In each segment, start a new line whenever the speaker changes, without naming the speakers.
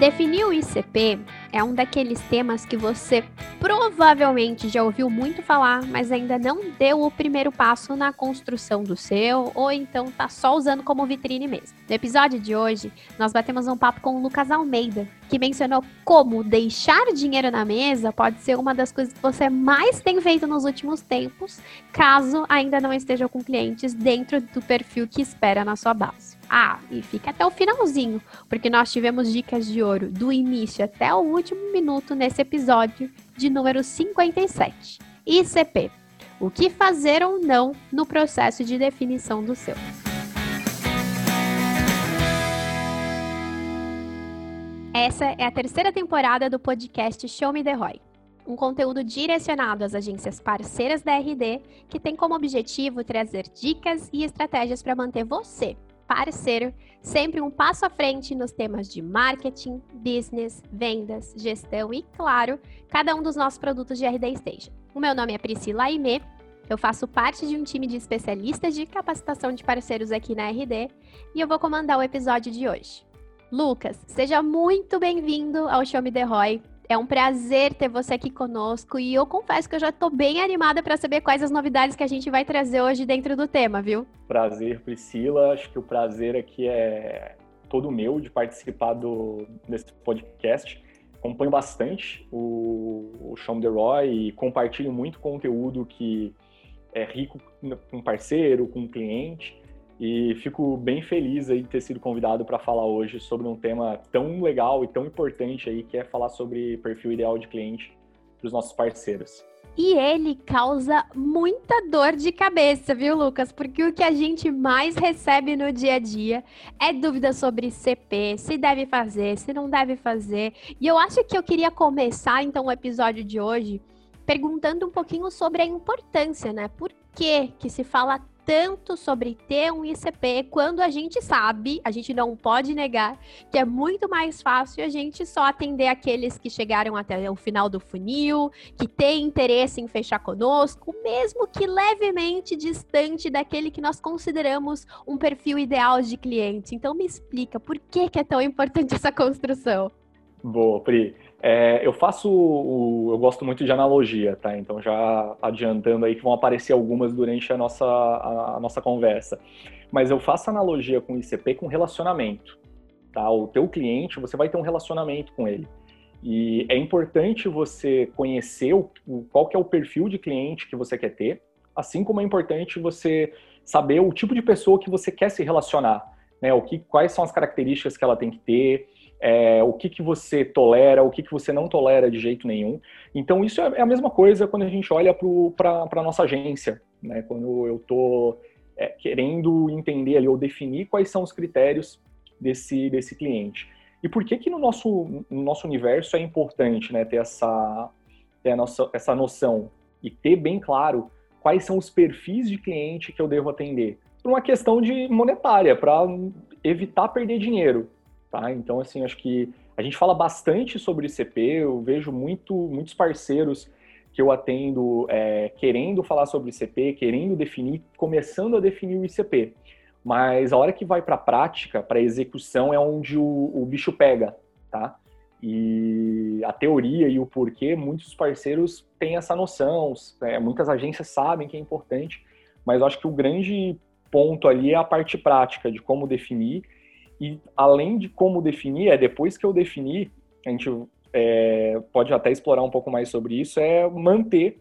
Definir o ICP é um daqueles temas que você provavelmente já ouviu muito falar, mas ainda não deu o primeiro passo na construção do seu, ou então tá só usando como vitrine mesmo. No episódio de hoje, nós batemos um papo com o Lucas Almeida, que mencionou como deixar dinheiro na mesa pode ser uma das coisas que você mais tem feito nos últimos tempos, caso ainda não esteja com clientes dentro do perfil que espera na sua base. Ah, e fica até o finalzinho, porque nós tivemos dicas de ouro do início até o último minuto nesse episódio de número 57. ICP. O que fazer ou não no processo de definição do seu. Essa é a terceira temporada do podcast Show Me The ROI, um conteúdo direcionado às agências parceiras da RD que tem como objetivo trazer dicas e estratégias para manter você, parceiro, sempre um passo à frente nos temas de marketing, business, vendas, gestão e, claro, cada um dos nossos produtos de RD Station. O meu nome é Priscila Aimee, eu faço parte de um time de especialistas de capacitação de parceiros aqui na RD e eu vou comandar o episódio de hoje. Lucas, seja muito bem-vindo ao Show Me The Roy. É um prazer ter você aqui conosco e eu confesso que eu já estou bem animada para saber quais as novidades que a gente vai trazer hoje dentro do tema, viu?
Prazer, Priscila. Acho que o prazer aqui é todo meu de participar do, desse podcast. Acompanho bastante o, o The Roy e compartilho muito conteúdo que é rico com parceiro, com cliente e fico bem feliz aí de ter sido convidado para falar hoje sobre um tema tão legal e tão importante aí, que é falar sobre perfil ideal de cliente para os nossos parceiros.
E ele causa muita dor de cabeça, viu, Lucas? Porque o que a gente mais recebe no dia a dia é dúvida sobre CP, se deve fazer, se não deve fazer. E eu acho que eu queria começar então o episódio de hoje perguntando um pouquinho sobre a importância, né? Por que que se fala tanto sobre ter um ICP quando a gente sabe, a gente não pode negar, que é muito mais fácil a gente só atender aqueles que chegaram até o final do funil, que têm interesse em fechar conosco, mesmo que levemente distante daquele que nós consideramos um perfil ideal de cliente. Então me explica por que, que é tão importante essa construção.
Boa, Pri. É, eu faço, o, eu gosto muito de analogia, tá? Então já adiantando aí que vão aparecer algumas durante a nossa, a, a nossa conversa. Mas eu faço analogia com o ICP com relacionamento, tá? O teu cliente, você vai ter um relacionamento com ele. E é importante você conhecer o, qual que é o perfil de cliente que você quer ter, assim como é importante você saber o tipo de pessoa que você quer se relacionar, né? O que, quais são as características que ela tem que ter, é, o que, que você tolera, o que, que você não tolera de jeito nenhum. Então, isso é, é a mesma coisa quando a gente olha para a nossa agência, né? quando eu estou é, querendo entender ali, ou definir quais são os critérios desse, desse cliente. E por que que no nosso, no nosso universo é importante né, ter, essa, ter nossa, essa noção e ter bem claro quais são os perfis de cliente que eu devo atender? Por uma questão de monetária, para evitar perder dinheiro. Tá? Então, assim, acho que a gente fala bastante sobre ICP, eu vejo muito, muitos parceiros que eu atendo é, querendo falar sobre ICP, querendo definir, começando a definir o ICP. Mas a hora que vai para a prática, para a execução, é onde o, o, bicho pega, tá? E a teoria e o porquê, muitos parceiros têm essa noção, é, muitas agências sabem que é importante, mas eu acho que o grande ponto ali é a parte prática de como definir e além de como definir, é depois que eu definir, a gente é, pode até explorar um pouco mais sobre isso, é manter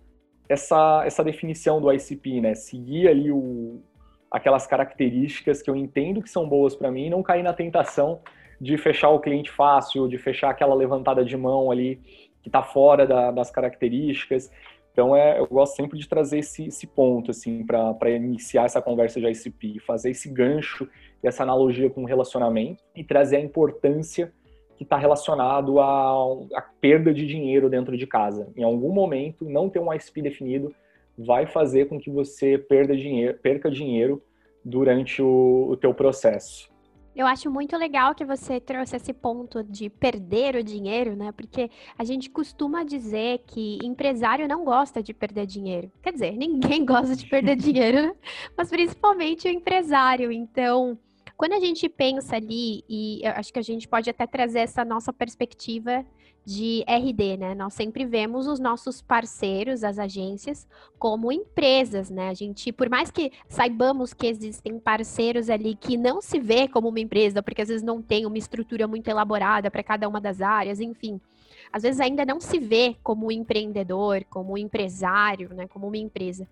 essa, essa definição do ICP, né? Seguir ali o, aquelas características que eu entendo que são boas para mim e não cair na tentação de fechar o cliente fácil, de fechar aquela levantada de mão ali que está fora da, das características. Então, é, eu gosto sempre de trazer esse, esse ponto, assim, para iniciar essa conversa de ICP, fazer esse gancho essa analogia com o relacionamento e trazer a importância que está relacionado à, perda de dinheiro dentro de casa. Em algum momento, não ter um ISP definido vai fazer com que você perda dinheiro, perca dinheiro durante o, o teu processo.
Eu acho muito legal que você trouxe esse ponto de perder o dinheiro, né? Porque a gente costuma dizer que empresário não gosta de perder dinheiro. Quer dizer, ninguém gosta de perder dinheiro, né? Mas principalmente o empresário. Então, Quando a gente pensa ali, e acho que a gente pode até trazer essa nossa perspectiva de RD, né? Nós sempre vemos os nossos parceiros, as agências, como empresas, né? A gente, por mais que saibamos que existem parceiros ali que não se vê como uma empresa, porque às vezes não tem uma estrutura muito elaborada para cada uma das áreas, enfim. Às vezes ainda não se vê como empreendedor, como empresário, né? Como uma empresa.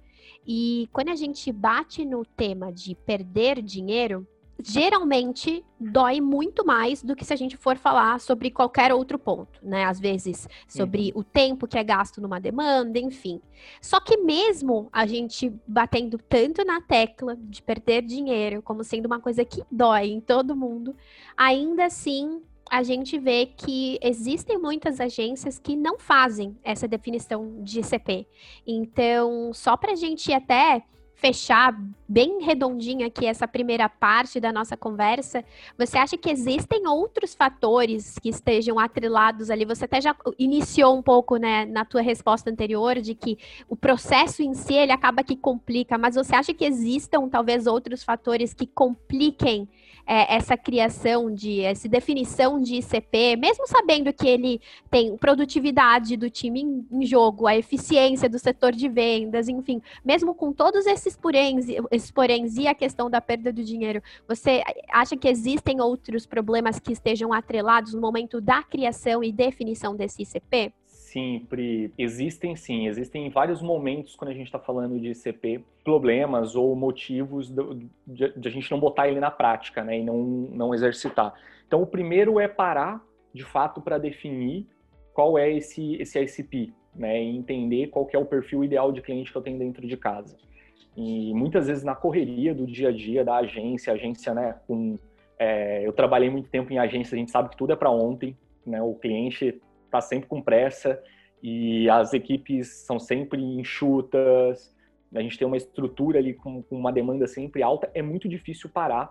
E quando a gente bate no tema de perder dinheiro, geralmente dói muito mais do que se a gente for falar sobre qualquer outro ponto, né? Às vezes sobre uhum. o tempo que é gasto numa demanda, enfim. Só que mesmo a gente batendo tanto na tecla de perder dinheiro como sendo uma coisa que dói em todo mundo, ainda assim a gente vê que existem muitas agências que não fazem essa definição de ICP. Então, só para a gente até fechar bem redondinho aqui essa primeira parte da nossa conversa, você acha que existem outros fatores que estejam atrelados ali? Você até já iniciou um pouco, né, na tua resposta anterior de que o processo em si ele acaba que complica, mas você acha que existam talvez outros fatores que compliquem é, essa criação de, essa definição de ICP, mesmo sabendo que ele tem produtividade do time em, em jogo, a eficiência do setor de vendas, enfim, mesmo com todos esses poréns, esses poréns e a questão da perda do dinheiro, você acha que existem outros problemas que estejam atrelados no momento da criação e definição desse ICP?
sempre existem sim, existem vários momentos quando a gente está falando de ICP, problemas ou motivos de, a gente não botar ele na prática, né, e não, não exercitar. Então, o primeiro é parar, de fato, para definir qual é esse, esse ICP, né, e entender qual é o perfil ideal de cliente que eu tenho dentro de casa. E muitas vezes na correria do dia a dia da agência, agência, né, com... É, eu trabalhei muito tempo em agência, a gente sabe que tudo é para ontem, né, o cliente está sempre com pressa e as equipes são sempre enxutas, a gente tem uma estrutura ali com, com uma demanda sempre alta, é muito difícil parar,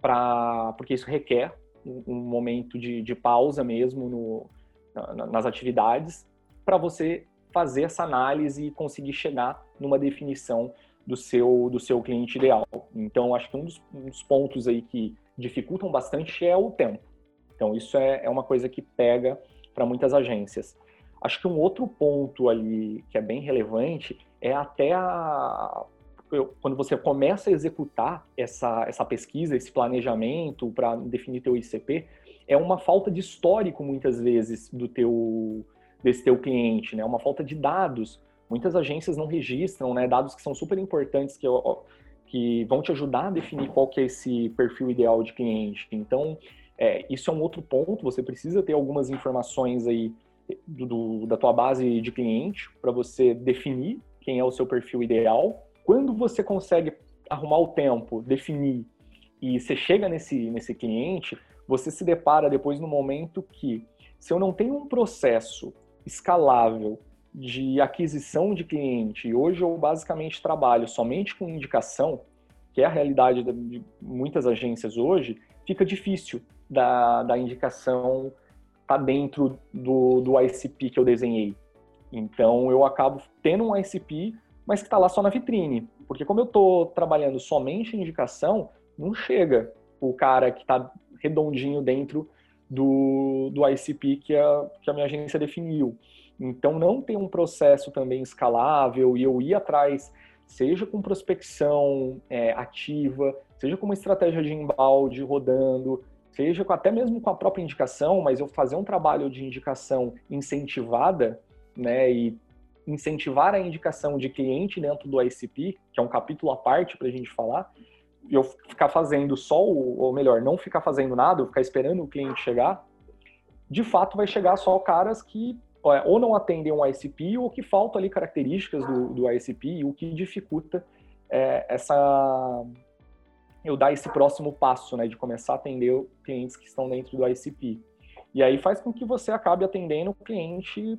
pra, porque isso requer um, um momento de, de, pausa mesmo no, na, nas atividades, para você fazer essa análise e conseguir chegar numa definição do seu, do seu cliente ideal. Então, acho que um dos, um dos pontos aí que dificultam bastante é o tempo. Então, isso é, é uma coisa que pega para muitas agências. Acho que um outro ponto ali que é bem relevante é até a, quando você começa a executar essa, essa pesquisa, esse planejamento para definir teu ICP, é uma falta de histórico muitas vezes do teu desse teu cliente, né? Uma falta de dados. Muitas agências não registram, né? Dados que são super importantes que, que vão te ajudar a definir qual que é esse perfil ideal de cliente. Então, é, isso é um outro ponto, você precisa ter algumas informações aí do, do, da tua base de cliente para você definir quem é o seu perfil ideal. Quando você consegue arrumar o tempo, definir e você chega nesse, nesse cliente, você se depara depois no momento que, se eu não tenho um processo escalável de aquisição de cliente, hoje eu basicamente trabalho somente com indicação, que é a realidade de muitas agências hoje, fica difícil da, da indicação tá dentro do, do ICP que eu desenhei. Então eu acabo tendo um ICP, mas que está lá só na vitrine. Porque como eu estou trabalhando somente indicação, não chega o cara que está redondinho dentro do, do ICP que a, que a minha agência definiu. Então não tem um processo também escalável e eu ir atrás, seja com prospecção é, ativa, seja com uma estratégia de embalde rodando, seja até mesmo com a própria indicação, mas eu fazer um trabalho de indicação incentivada, né, e incentivar a indicação de cliente dentro do ICP, que é um capítulo à parte para a gente falar, e eu ficar fazendo só, o, ou melhor, não ficar fazendo nada, eu ficar esperando o cliente chegar, de fato vai chegar só caras que ou não atendem um ICP ou que faltam ali características do, do ICP, o que dificulta é, essa eu dar esse próximo passo, né, de começar a atender clientes que estão dentro do ICP. E aí faz com que você acabe atendendo o cliente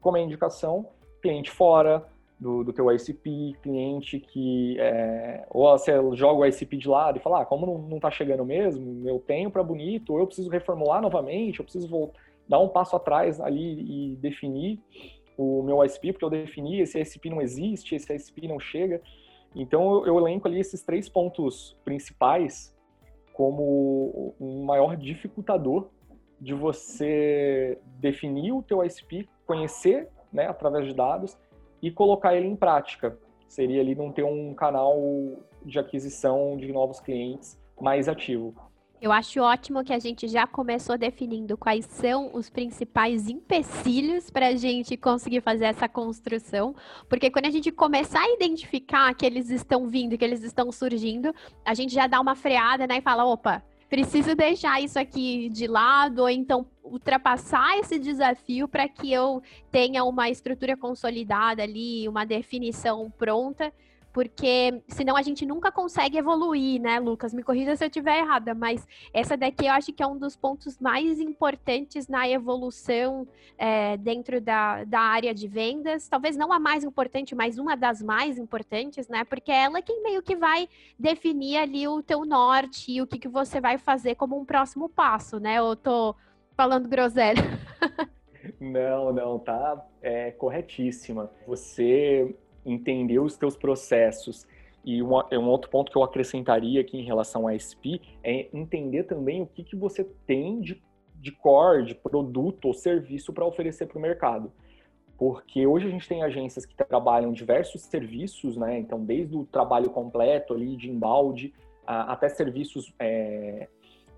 como indicação, cliente fora do, do teu ICP, cliente que é, ou você joga o ICP de lado e fala, ah, como não, não tá chegando mesmo, eu tenho para bonito, ou eu preciso reformular novamente, eu preciso voltar, dar um passo atrás ali e definir o meu ICP, porque eu defini, esse ICP não existe, esse ICP não chega. Então eu, elenco ali esses três pontos principais como um maior dificultador de você definir o teu ICP, conhecer né, através de dados e colocar ele em prática. Seria ali não ter um canal de aquisição de novos clientes mais ativo.
Eu acho ótimo que a gente já começou definindo quais são os principais empecilhos para a gente conseguir fazer essa construção, porque quando a gente começar a identificar que eles estão vindo, que eles estão surgindo, a gente já dá uma freada né, e fala: opa, preciso deixar isso aqui de lado, ou então ultrapassar esse desafio para que eu tenha uma estrutura consolidada ali, uma definição pronta porque senão a gente nunca consegue evoluir, né, Lucas? Me corrija se eu estiver errada, mas essa daqui eu acho que é um dos pontos mais importantes na evolução é, dentro da, da área de vendas. Talvez não a mais importante, mas uma das mais importantes, né? Porque ela é quem meio que vai definir ali o teu norte e o que, que você vai fazer como um próximo passo, né? Eu tô falando groselha.
Não, não, tá é, corretíssima. Você entender os teus processos. E uma, um outro ponto que eu acrescentaria aqui em relação a SP é entender também o que, que você tem de, de core, de produto ou serviço para oferecer para o mercado. Porque hoje a gente tem agências que trabalham diversos serviços, né? Então, desde o trabalho completo ali de embalde, a, até serviços é,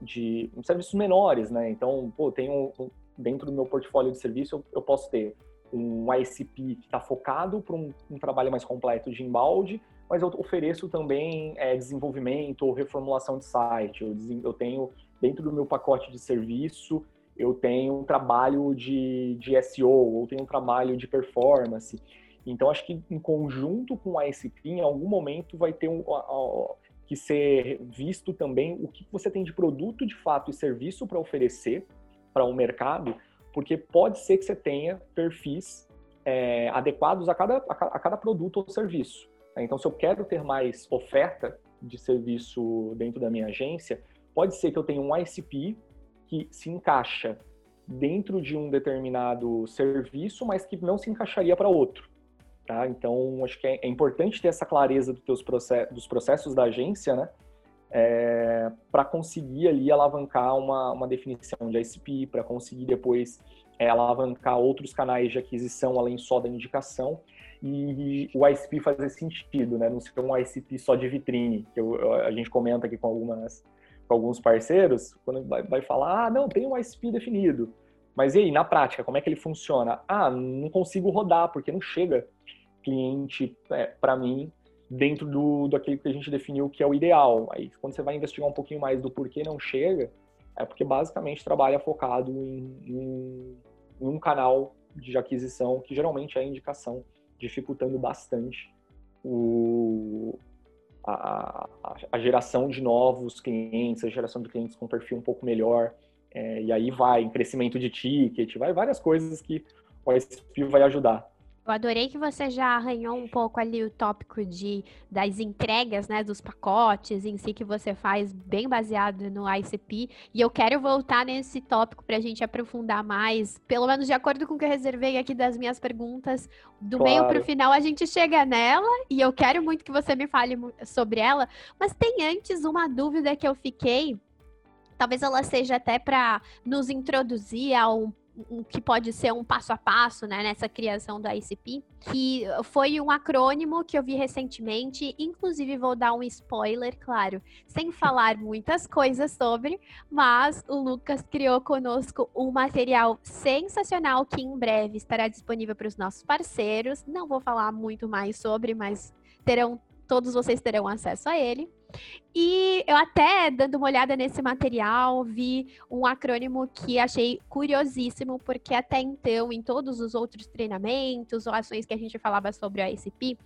de serviços menores, né? Então, pô, tenho dentro do meu portfólio de serviço eu, eu posso ter um ICP que está focado para um, um, trabalho mais completo de embalde, mas eu ofereço também é, desenvolvimento ou reformulação de site. Eu, eu, tenho, dentro do meu pacote de serviço, eu tenho um trabalho de, de SEO, ou tenho um trabalho de performance. Então, acho que em conjunto com o ICP, em algum momento vai ter um, que ser visto também o que você tem de produto de fato e serviço para oferecer para o um mercado, porque pode ser que você tenha perfis é, adequados a cada, a cada produto ou serviço. Né? Então, se eu quero ter mais oferta de serviço dentro da minha agência, pode ser que eu tenha um ICP que se encaixa dentro de um determinado serviço, mas que não se encaixaria para outro. Tá? Então, acho que é, é importante ter essa clareza teus processos, dos processos da agência, né? É, para conseguir ali alavancar uma, uma definição de ICP, para conseguir depois é, alavancar outros canais de aquisição além só da indicação e o ICP fazer sentido, né? Não ser um ICP só de vitrine, que eu, a gente comenta aqui com algumas com alguns parceiros, quando vai, vai falar, ah, não, tem um ICP definido. Mas e aí, na prática, como é que ele funciona? Ah, não consigo rodar, porque não chega cliente é, para mim dentro do, daquilo que a gente definiu que é o ideal. Aí, quando você vai investigar um pouquinho mais do porquê não chega, é porque basicamente trabalha focado em, em, em um canal de aquisição que geralmente é a indicação, dificultando bastante o, a, a, geração de novos clientes, a geração de clientes com perfil um pouco melhor. É, e aí vai em crescimento de ticket, vai várias coisas que o ISP vai ajudar.
Eu adorei que você já arranhou um pouco ali o tópico de das entregas, né, dos pacotes em si que você faz bem baseado no ICP, e eu quero voltar nesse tópico para a gente aprofundar mais, pelo menos de acordo com o que eu reservei aqui das minhas perguntas, do claro. meio para o final a gente chega nela, e eu quero muito que você me fale sobre ela, mas tem antes uma dúvida que eu fiquei, talvez ela seja até para nos introduzir a um um, que pode ser um passo a passo né, nessa criação do ICP, que foi um acrônimo que eu vi recentemente, inclusive vou dar um spoiler, claro, sem falar muitas coisas sobre, mas o Lucas criou conosco um material sensacional que em breve estará disponível para os nossos parceiros. Não vou falar muito mais sobre, mas terão todos vocês terão acesso a ele. E eu até, dando uma olhada nesse material, vi um acrônimo que achei curiosíssimo, porque até então, em todos os outros treinamentos ou ações que a gente falava sobre a ICP,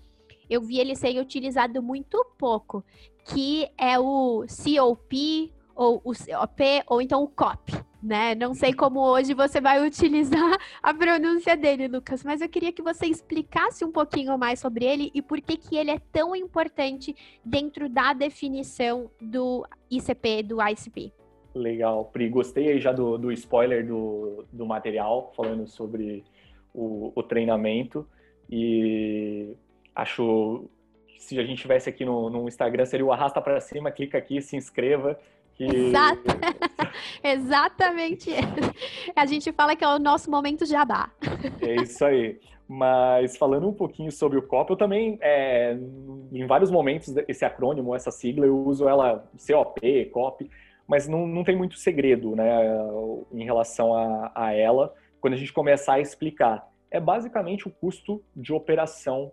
eu vi ele ser utilizado muito pouco, que é o COP, ou o COP, ou então o COP, né? Não sei como hoje você vai utilizar a pronúncia dele, Lucas, mas eu queria que você explicasse um pouquinho mais sobre ele e por que, que ele é tão importante dentro da definição do ICP, do ICP.
Legal, Pri. Gostei aí já do, do spoiler do, do material, falando sobre o, o treinamento. E acho se a gente tivesse aqui no, no Instagram, seria o arrasta para cima, clica aqui, se inscreva,
Que... Exato. Exatamente. A gente fala que é o nosso momento jabá.
É isso aí. Mas falando um pouquinho sobre o COP, eu também, é, em vários momentos, esse acrônimo, essa sigla, eu uso ela COP, COP, mas não, não tem muito segredo né, em relação a, a ela quando a gente começar a explicar. É basicamente o custo de operação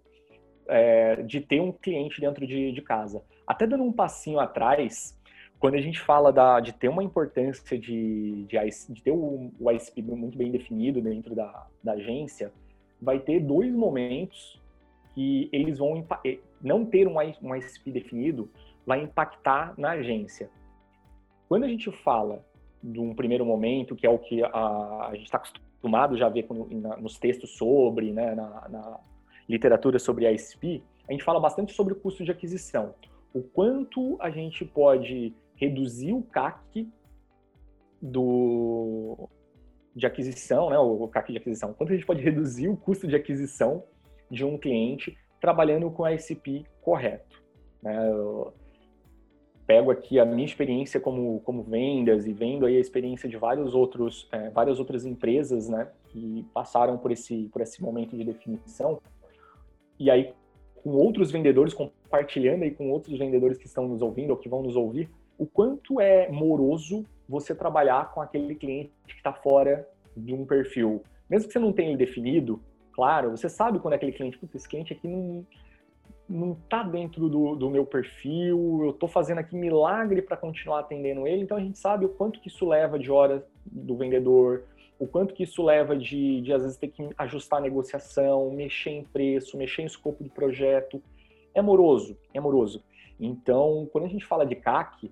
é, de ter um cliente dentro de, de casa. Até dando um passinho atrás, quando a gente fala da, de ter uma importância de, de, de ter o, o ISP muito bem definido dentro da, da agência, vai ter dois momentos que eles vão eh, não ter um, um ISP definido vai impactar na agência. Quando a gente fala de um primeiro momento, que é o que a, a gente está acostumado já a ver com, na, nos textos sobre, né, na, na literatura sobre ISP, a gente fala bastante sobre o custo de aquisição. O quanto a gente pode reduzir o CAC do, de aquisição, né, o CAC de aquisição, quanto a gente pode reduzir o custo de aquisição de um cliente trabalhando com a ICP correto. Né? Eu pego aqui a minha experiência como, como vendas e vendo aí a experiência de vários outros, é, várias outras empresas né, que passaram por esse, por esse momento de definição. E aí, com outros vendedores, compartilhando aí com outros vendedores que estão nos ouvindo ou que vão nos ouvir, o quanto é moroso você trabalhar com aquele cliente que está fora de um perfil. Mesmo que você não tenha ele definido, claro, você sabe quando é aquele cliente, putz, esse cliente aqui não não está dentro do, do, meu perfil, eu estou fazendo aqui milagre para continuar atendendo ele, então a gente sabe o quanto que isso leva de horas do vendedor, o quanto que isso leva de, de às vezes ter que ajustar a negociação, mexer em preço, mexer em escopo de projeto. É moroso, é moroso. Então, quando a gente fala de CAC,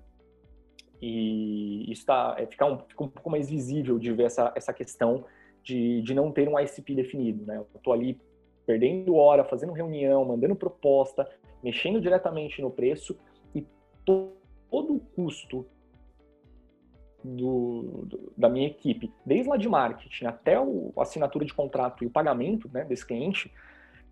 e isso tá, é, fica, um, fica um pouco mais visível de ver essa, essa questão de, de não ter um ICP definido. Né? Eu estou ali perdendo hora, fazendo reunião, mandando proposta, mexendo diretamente no preço e todo o custo do, do, da minha equipe, desde lá de marketing até o, a assinatura de contrato e o pagamento né, desse cliente,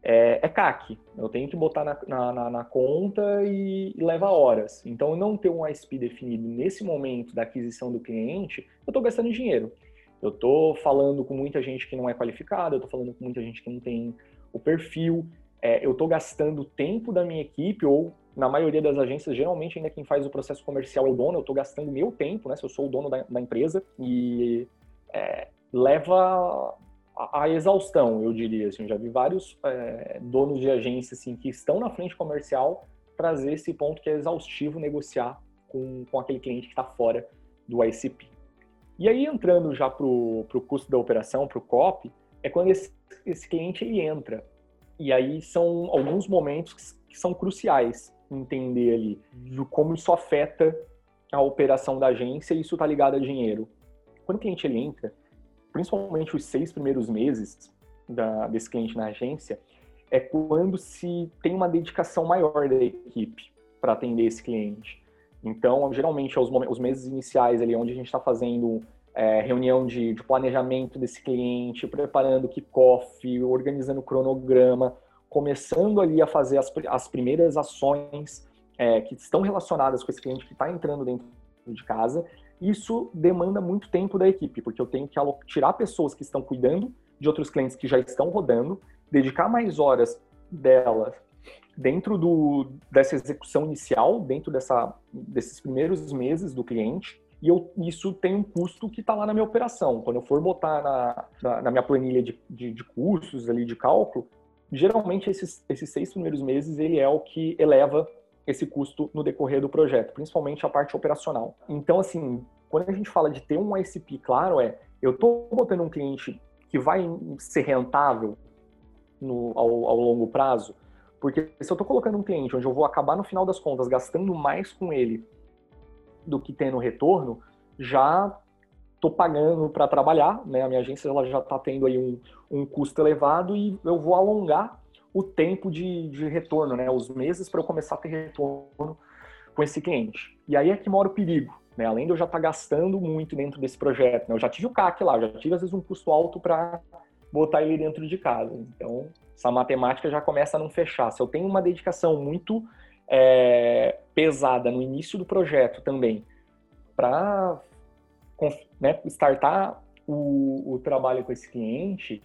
é, é CAC. Eu tenho que botar na, na, na, conta e, e, leva horas. Então, não ter um ISP definido nesse momento da aquisição do cliente, eu estou gastando dinheiro. Eu estou falando com muita gente que não é qualificada, eu estou falando com muita gente que não tem o perfil, é, eu estou gastando tempo da minha equipe, ou na maioria das agências, geralmente ainda quem faz o processo comercial é o dono, eu estou gastando meu tempo, né, se eu sou o dono da, da empresa, e é, leva a, a, exaustão, eu diria, assim, já vi vários é, donos de agência, assim, que estão na frente comercial trazer esse ponto que é exaustivo negociar com, com aquele cliente que está fora do ICP. E aí, entrando já para o custo da operação, para o COP, é quando esse, esse cliente ele entra. E aí são alguns momentos que, que são cruciais entender ali de como isso afeta a operação da agência e isso está ligado a dinheiro. Quando o cliente ele entra, principalmente os seis primeiros meses da, desse cliente na agência, é quando se tem uma dedicação maior da equipe para atender esse cliente. Então, geralmente, os, os meses iniciais ali, onde a gente está fazendo é, reunião de, de, planejamento desse cliente, preparando kickoff, organizando cronograma, começando ali a fazer as, as primeiras ações é, que estão relacionadas com esse cliente que está entrando dentro de casa. Isso demanda muito tempo da equipe, porque eu tenho que tirar pessoas que estão cuidando de outros clientes que já estão rodando, dedicar mais horas delas dentro do, dessa execução inicial, dentro dessa, desses primeiros meses do cliente, e eu, isso tem um custo que está lá na minha operação. Quando eu for botar na, na, na minha planilha de, de, de, custos ali de cálculo, geralmente esses, esses seis primeiros meses ele é o que eleva esse custo no decorrer do projeto, principalmente a parte operacional. Então, assim, quando a gente fala de ter um ICP claro, é eu estou botando um cliente que vai ser rentável no, ao, ao longo prazo, porque se eu estou colocando um cliente onde eu vou acabar no final das contas gastando mais com ele do que tendo retorno, já estou pagando para trabalhar, né? A minha agência ela já está tendo aí um, um custo elevado e eu vou alongar o tempo de, de retorno, né? Os meses para eu começar a ter retorno com esse cliente. E aí é que mora o perigo, né? Além de eu já estar tá gastando muito dentro desse projeto, né? eu já tive o CAC lá, já tive às vezes um custo alto para botar ele dentro de casa. Então, essa matemática já começa a não fechar. Se eu tenho uma dedicação muito é, pesada no início do projeto também, para né, startar o, o, trabalho com esse cliente,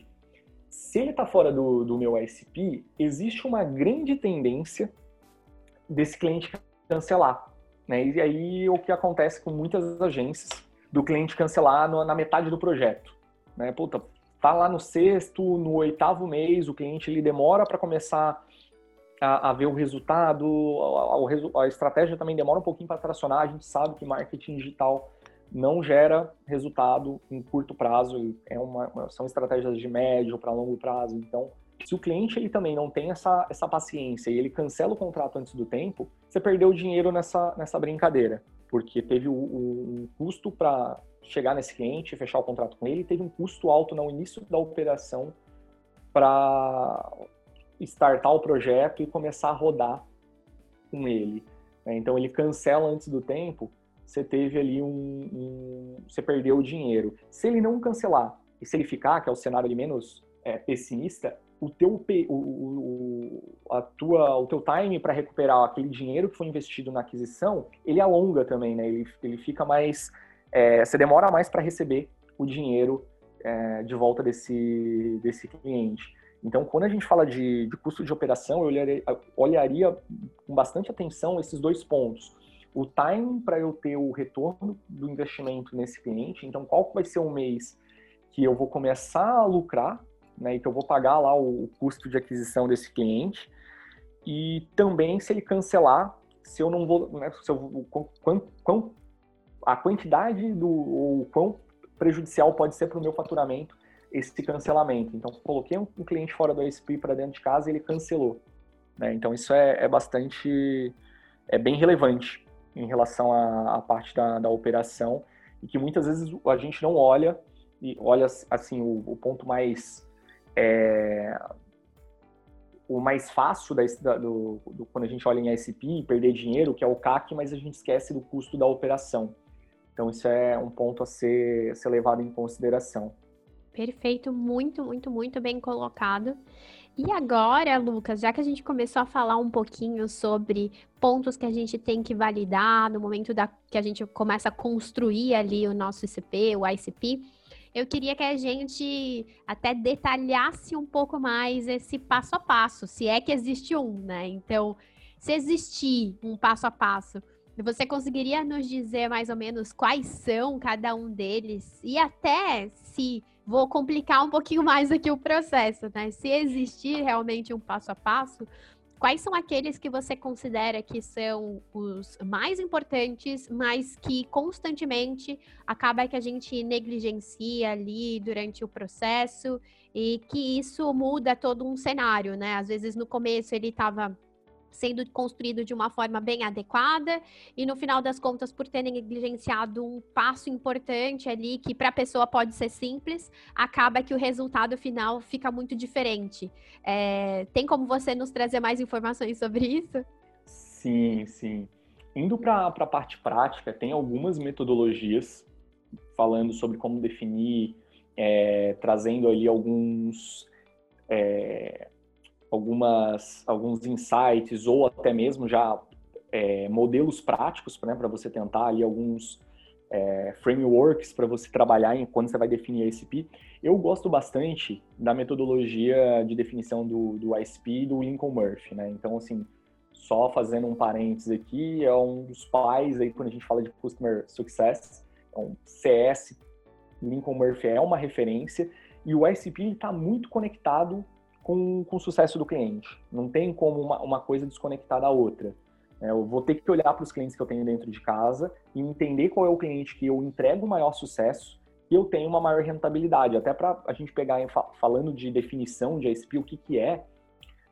se ele está fora do, do meu ICP, existe uma grande tendência desse cliente cancelar. Né? E aí o que acontece com muitas agências, do cliente cancelar no, na metade do projeto. Né? Puta, tá lá no sexto, no oitavo mês, o cliente ele demora para começar a, a, ver o resultado, a, a, a, estratégia também demora um pouquinho para tracionar. A gente sabe que marketing digital não gera resultado em curto prazo, é uma, são estratégias de médio para longo prazo. Então, se o cliente ele também não tem essa, essa paciência e ele cancela o contrato antes do tempo, você perdeu dinheiro nessa, nessa brincadeira, porque teve um custo para chegar nesse cliente, fechar o contrato com ele, teve um custo alto no início da operação para startar o projeto e começar a rodar com ele. Né? Então ele cancela antes do tempo, você teve ali um, um, você perdeu o dinheiro. Se ele não cancelar e se ele ficar, que é o cenário menos é, pessimista, o teu o, o, a tua, o teu time para recuperar aquele dinheiro que foi investido na aquisição, ele alonga também, né? Ele, ele fica mais, é, você demora mais para receber o dinheiro é, de volta desse desse cliente. Então, quando a gente fala de, de custo de operação, eu olharia, olharia com bastante atenção esses dois pontos o time para eu ter o retorno do investimento nesse cliente. Então, qual vai ser o mês que eu vou começar a lucrar, né, e que eu vou pagar lá o, custo de aquisição desse cliente, e também se ele cancelar, se eu não vou, né, se eu, quão, quão, a quantidade do, ou quão prejudicial pode ser para o meu faturamento esse cancelamento. Então, coloquei um, um cliente fora do ISP para dentro de casa e ele cancelou. Né? Então, isso é, é bastante, é bem relevante em relação à, à parte da, da, operação e que muitas vezes a gente não olha e olha assim o, o ponto mais é, o mais fácil da, do, do, quando a gente olha em SP perder dinheiro que é o CAC mas a gente esquece do custo da operação. Então isso é um ponto a ser, a ser levado em consideração.
Perfeito muito muito muito bem colocado e agora, Lucas, já que a gente começou a falar um pouquinho sobre pontos que a gente tem que validar no momento da, que a gente começa a construir ali o nosso ICP, o ICP, eu queria que a gente até detalhasse um pouco mais esse passo a passo, se é que existe um, né? Então, se existir um passo a passo, você conseguiria nos dizer mais ou menos quais são cada um deles e até se vou complicar um pouquinho mais aqui o processo, né? Se existir realmente um passo a passo, quais são aqueles que você considera que são os mais importantes, mas que constantemente acaba que a gente negligencia ali durante o processo e que isso muda todo um cenário, né? Às vezes no começo ele estava sendo construído de uma forma bem adequada e no final das contas por ter negligenciado um passo importante ali que para a pessoa pode ser simples acaba que o resultado final fica muito diferente. É, tem como você nos trazer mais informações sobre isso?
Sim sim. Indo para a parte prática tem algumas metodologias falando sobre como definir é, trazendo ali alguns é, algumas, alguns insights ou até mesmo já é, modelos práticos né, para você tentar ali alguns é, frameworks para você trabalhar em, quando você vai definir a ICP. Eu gosto bastante da metodologia de definição do, do ICP do Lincoln Murphy, né? Então, assim, só fazendo um parênteses aqui, é um dos pais aí quando a gente fala de Customer Success. Então, CS, Lincoln Murphy é uma referência e o ICP está muito conectado com, com o sucesso do cliente. Não tem como uma, uma coisa desconectar da outra. É, eu vou ter que olhar para os clientes que eu tenho dentro de casa e entender qual é o cliente que eu entrego o maior sucesso e eu tenho uma maior rentabilidade. Até para a gente pegar, falando de definição de ICP, o que, que é,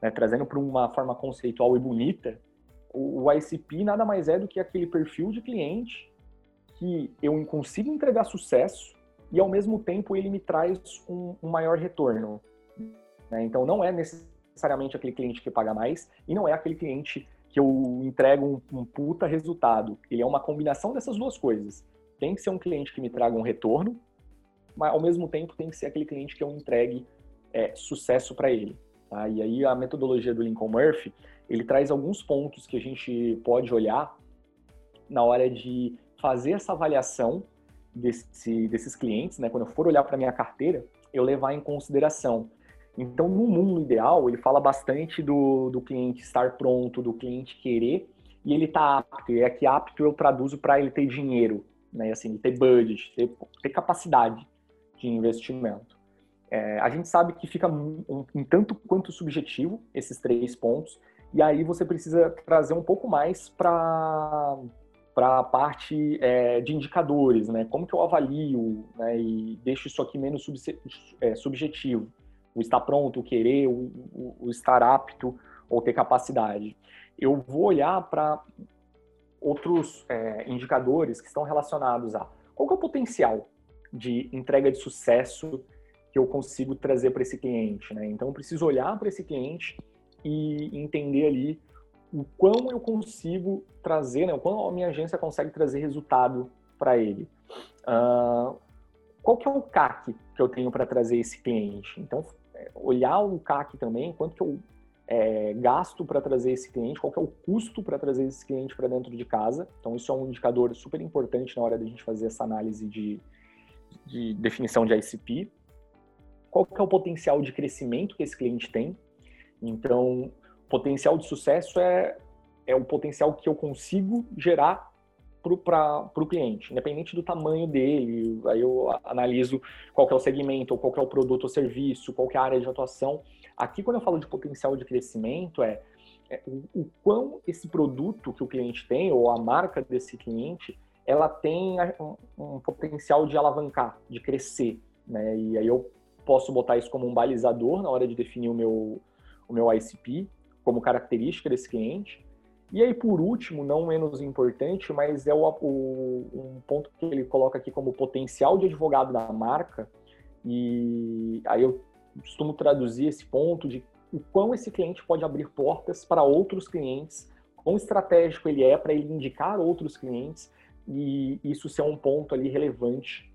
né, trazendo para uma forma conceitual e bonita, o, o ICP nada mais é do que aquele perfil de cliente que eu consigo entregar sucesso e ao mesmo tempo ele me traz um, um maior retorno. Né? Então, não é necessariamente aquele cliente que paga mais e não é aquele cliente que eu entrego um, um puta resultado. Ele é uma combinação dessas duas coisas. Tem que ser um cliente que me traga um retorno, mas ao mesmo tempo tem que ser aquele cliente que eu entregue é, sucesso para ele. Tá? E aí a metodologia do Lincoln Murphy, ele traz alguns pontos que a gente pode olhar na hora de fazer essa avaliação desse, desses clientes, né? Quando eu for olhar para minha carteira, eu levar em consideração. Então, no mundo ideal, ele fala bastante do, do cliente estar pronto, do cliente querer, e ele tá apto. E aqui apto eu traduzo para ele ter dinheiro, né? Assim, ter budget, ter, ter capacidade de investimento. É, a gente sabe que fica um, um, tanto quanto subjetivo esses três pontos, e aí você precisa trazer um pouco mais para para a parte é, de indicadores, né? Como que eu avalio né? e deixo isso aqui menos sub, é, subjetivo? O estar pronto, o querer, o, o, o estar apto ou ter capacidade. Eu vou olhar para outros é, indicadores que estão relacionados a qual é o potencial de entrega de sucesso que eu consigo trazer para esse cliente, né? Então, eu preciso olhar para esse cliente e entender ali o quão eu consigo trazer, né, o quão a minha agência consegue trazer resultado para ele. Uh, qual que é o CAC que eu tenho para trazer esse cliente? Então, olhar o CAC também, quanto que eu é, gasto para trazer esse cliente, qual é o custo para trazer esse cliente para dentro de casa. Então, isso é um indicador super importante na hora da gente fazer essa análise de, de definição de ICP. Qual é o potencial de crescimento que esse cliente tem? Então, potencial de sucesso é, é o potencial que eu consigo gerar para o cliente, independente do tamanho dele. Aí eu analiso qual é o segmento, qual é o produto ou serviço, qual é a área de atuação. Aqui, quando eu falo de potencial de crescimento, é, é o, o, quão esse produto que o cliente tem, ou a marca desse cliente, ela tem um, um potencial de alavancar, de crescer. Né? E aí eu posso botar isso como um balizador na hora de definir o meu, o meu ICP como característica desse cliente. E aí, por último, não menos importante, mas é o, o, um ponto que ele coloca aqui como potencial de advogado da marca. E aí eu costumo traduzir esse ponto de o quão esse cliente pode abrir portas para outros clientes, quão estratégico ele é para ele indicar outros clientes e isso ser um ponto ali relevante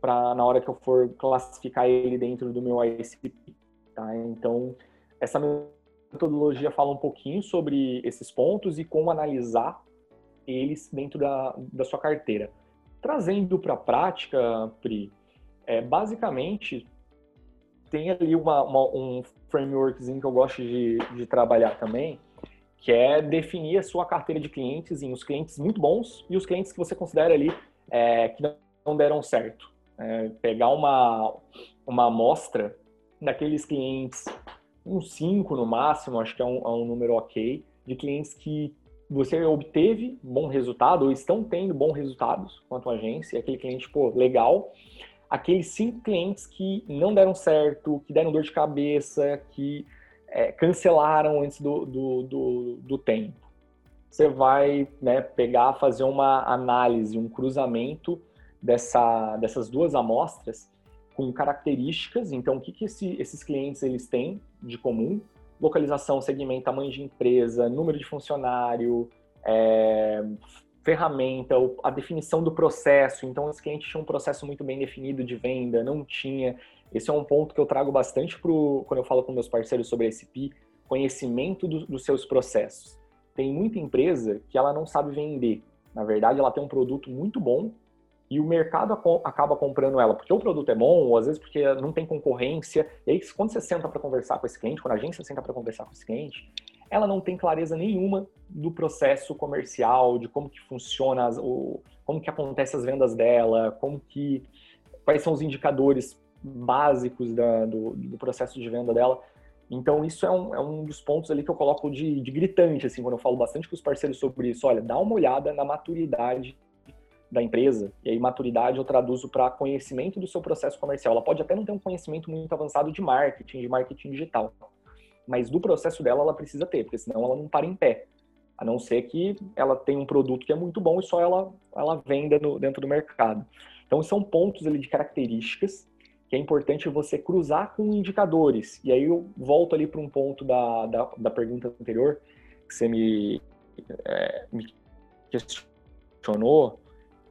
para na hora que eu for classificar ele dentro do meu ICP. Tá? Então, essa metodologia fala um pouquinho sobre esses pontos e como analisar eles dentro da, da sua carteira. Trazendo para a prática, Pri, é, basicamente tem ali uma, uma, um frameworkzinho que eu gosto de, de trabalhar também, que é definir a sua carteira de clientes em os clientes muito bons e os clientes que você considera ali é, que não deram certo. É, pegar uma, uma amostra daqueles clientes uns 5 no máximo, acho que é um, é um número ok, de clientes que você obteve bom resultado ou estão tendo bons resultados quanto agência, aquele cliente, pô, legal. Aqueles cinco clientes que não deram certo, que deram dor de cabeça, que é, cancelaram antes do, do, do, do tempo. Você vai né, pegar, fazer uma análise, um cruzamento dessa, dessas duas amostras com características. Então, o que, que esse, esses clientes eles têm de comum? Localização, segmento, tamanho de empresa, número de funcionário, é, ferramenta, a definição do processo. Então, esse cliente tinha um processo muito bem definido de venda, não tinha. Esse é um ponto que eu trago bastante pro, quando eu falo com meus parceiros sobre esse SPI, conhecimento do, dos seus processos. Tem muita empresa que ela não sabe vender. Na verdade, ela tem um produto muito bom, e o mercado acaba comprando ela porque o produto é bom, ou às vezes porque não tem concorrência. E aí, quando você senta para conversar com esse cliente, quando a agência senta para conversar com esse cliente, ela não tem clareza nenhuma do processo comercial, de como que funciona, o, como que acontece as vendas dela, como que quais são os indicadores básicos da, do, do, processo de venda dela. Então, isso é um, é um dos pontos ali que eu coloco de, de gritante, assim, quando eu falo bastante com os parceiros sobre isso. Olha, dá uma olhada na maturidade da empresa, e aí maturidade eu traduzo para conhecimento do seu processo comercial. Ela pode até não ter um conhecimento muito avançado de marketing, de marketing digital, mas do processo dela ela precisa ter, porque senão ela não para em pé. A não ser que ela tenha um produto que é muito bom e só ela, ela venda no, dentro do mercado. Então, são pontos ali de características que é importante você cruzar com indicadores. E aí eu volto ali para um ponto da, da, da, pergunta anterior, que você me, é, me questionou,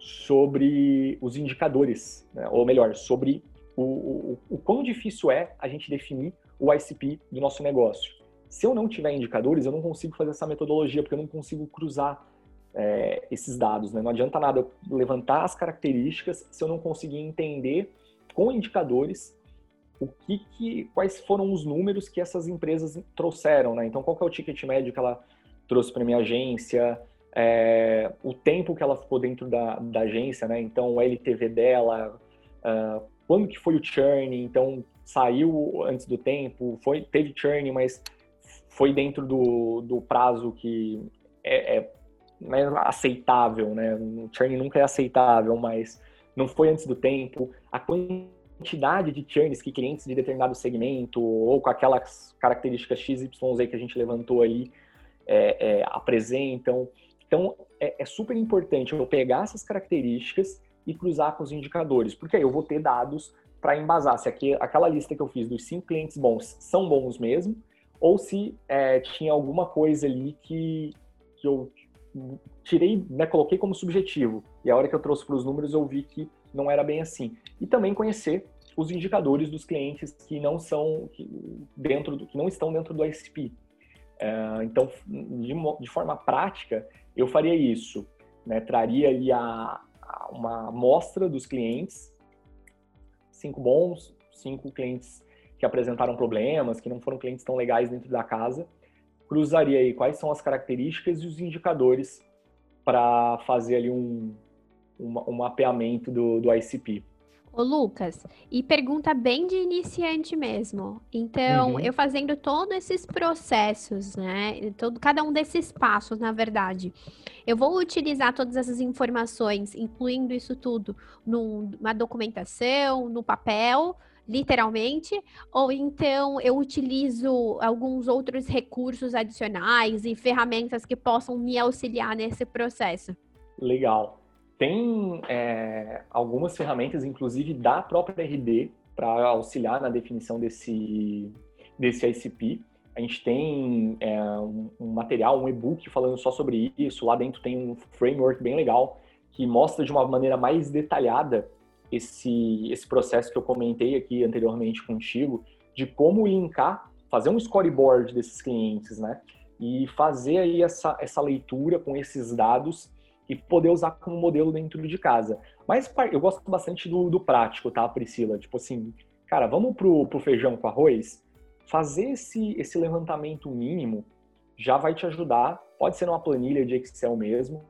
sobre os indicadores, né? ou melhor, sobre o, o, o quão difícil é a gente definir o ICP do nosso negócio. Se eu não tiver indicadores, eu não consigo fazer essa metodologia, porque eu não consigo cruzar é, esses dados. Né? Não adianta nada eu levantar as características se eu não conseguir entender com indicadores o que, que quais foram os números que essas empresas trouxeram. Né? Então, qual é o ticket médio que ela trouxe para minha agência, é, o tempo que ela ficou dentro da, da agência, né? Então, o LTV dela, uh, quando que foi o churn, então saiu antes do tempo, foi, teve churn, mas foi dentro do, do prazo que é, é, é aceitável, né? O churn nunca é aceitável, mas não foi antes do tempo. A quantidade de churns que clientes de determinado segmento ou com aquelas características XYZ que a gente levantou ali é, é, apresentam. Então, é, é super importante eu pegar essas características e cruzar com os indicadores, porque aí eu vou ter dados para embasar se aqui, aquela lista que eu fiz dos cinco clientes bons são bons mesmo, ou se é, tinha alguma coisa ali que, que eu tirei, né, coloquei como subjetivo, e a hora que eu trouxe para os números eu vi que não era bem assim. E também conhecer os indicadores dos clientes que não são que, dentro do, que não estão dentro do ICP. É, então, de, de, forma prática, eu faria isso, né? Traria ali a, uma amostra dos clientes, cinco bons, cinco clientes que apresentaram problemas, que não foram clientes tão legais dentro da casa, cruzaria aí quais são as características e os indicadores para fazer ali um, um, um mapeamento do, do ICP.
Ô, Lucas, e pergunta bem de iniciante mesmo. Então, uhum. eu fazendo todos esses processos, né? Todo, cada um desses passos, na verdade. Eu vou utilizar todas essas informações, incluindo isso tudo, numa documentação, no papel, literalmente, ou então eu utilizo alguns outros recursos adicionais e ferramentas que possam me auxiliar nesse processo.
Legal. Tem é, algumas ferramentas, inclusive da própria RD, para auxiliar na definição desse, desse ICP. A gente tem é, um, um, material, um e-book falando só sobre isso. Lá dentro tem um framework bem legal que mostra de uma maneira mais detalhada esse, esse processo que eu comentei aqui anteriormente contigo, de como linkar, fazer um scoreboard desses clientes, né? E fazer aí essa, essa leitura com esses dados e poder usar como modelo dentro de casa. Mas eu gosto bastante do, do prático, tá, Priscila? Tipo assim, cara, vamos pro, pro feijão com arroz? Fazer esse, esse levantamento mínimo já vai te ajudar, pode ser numa planilha de Excel mesmo,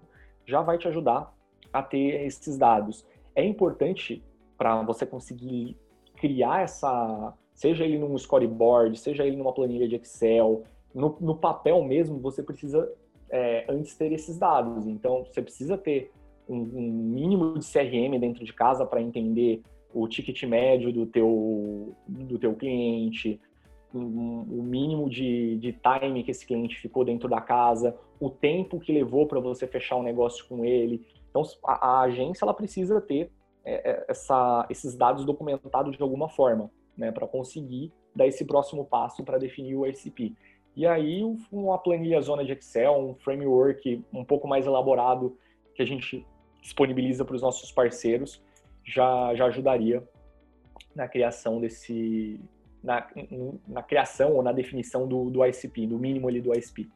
já vai te ajudar a ter esses dados. É importante para você conseguir criar essa, seja ele num storyboard, seja ele numa planilha de Excel, no, no papel mesmo, você precisa é, antes ter esses dados. Então, você precisa ter um, um mínimo de CRM dentro de casa para entender o ticket médio do teu, do teu cliente, o um, mínimo de, de time que esse cliente ficou dentro da casa, o tempo que levou para você fechar um negócio com ele. Então, a, a agência ela precisa ter é, é essa, esses dados documentados de alguma forma, né, para conseguir dar esse próximo passo para definir o ICP. E aí, uma planilha zona de Excel, um framework um pouco mais elaborado que a gente disponibiliza para os nossos parceiros, já, já ajudaria na criação desse. Na, na criação ou na definição do, do ICP, do mínimo ali do ICP.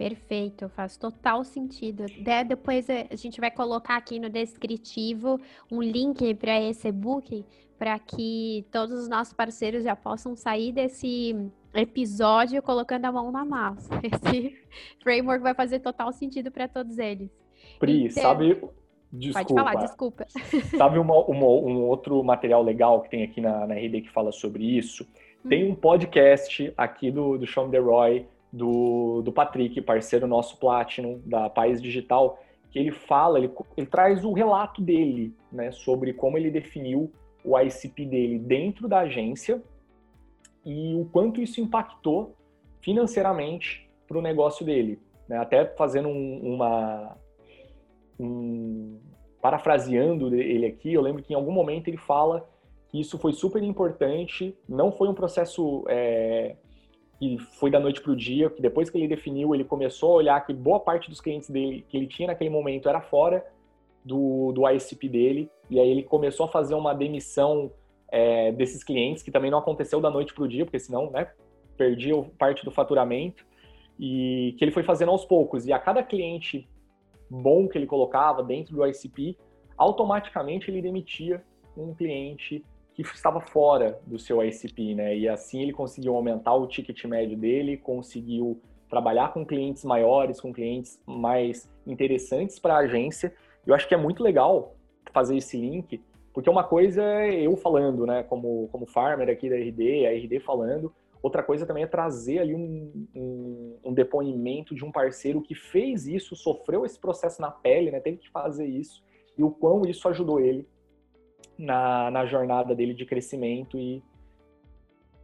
Perfeito, faz total sentido. De, depois a gente vai colocar aqui no descritivo um link para esse e-book para que todos os nossos parceiros já possam sair desse episódio colocando a mão na massa. Esse framework vai fazer total sentido para todos eles.
Pri, então... sabe. Desculpa.
Pode falar, desculpa.
Sabe uma, uma, um outro material legal que tem aqui na, na RD que fala sobre isso? Hum. Tem um podcast aqui do, do Sean DeRoy, do, do Patrick, parceiro nosso Platinum, da País Digital, que ele fala, ele, ele traz o relato dele, né, sobre como ele definiu o ICP dele dentro da agência, e o quanto isso impactou financeiramente para o negócio dele. Né? Até fazendo um, uma. Um, parafraseando ele aqui, eu lembro que em algum momento ele fala que isso foi super importante, não foi um processo é, que foi da noite para o dia, que depois que ele definiu, ele começou a olhar que boa parte dos clientes dele que ele tinha naquele momento era fora do, do ICP dele, e aí ele começou a fazer uma demissão é, desses clientes, que também não aconteceu da noite para o dia, porque senão, né, perdia parte do faturamento, e que ele foi fazendo aos poucos. E a cada cliente bom que ele colocava dentro do ICP, automaticamente ele demitia um cliente que estava fora do seu ICP, né? E assim ele conseguiu aumentar o ticket médio dele, conseguiu trabalhar com clientes maiores, com clientes mais interessantes para a agência. Eu acho que é muito legal fazer esse link, porque uma coisa é eu falando, né, como, como farmer aqui da RD, a RD falando, outra coisa também é trazer ali um, um, um, depoimento de um parceiro que fez isso, sofreu esse processo na pele, né, teve que fazer isso, e o quão isso ajudou ele na, na jornada dele de crescimento e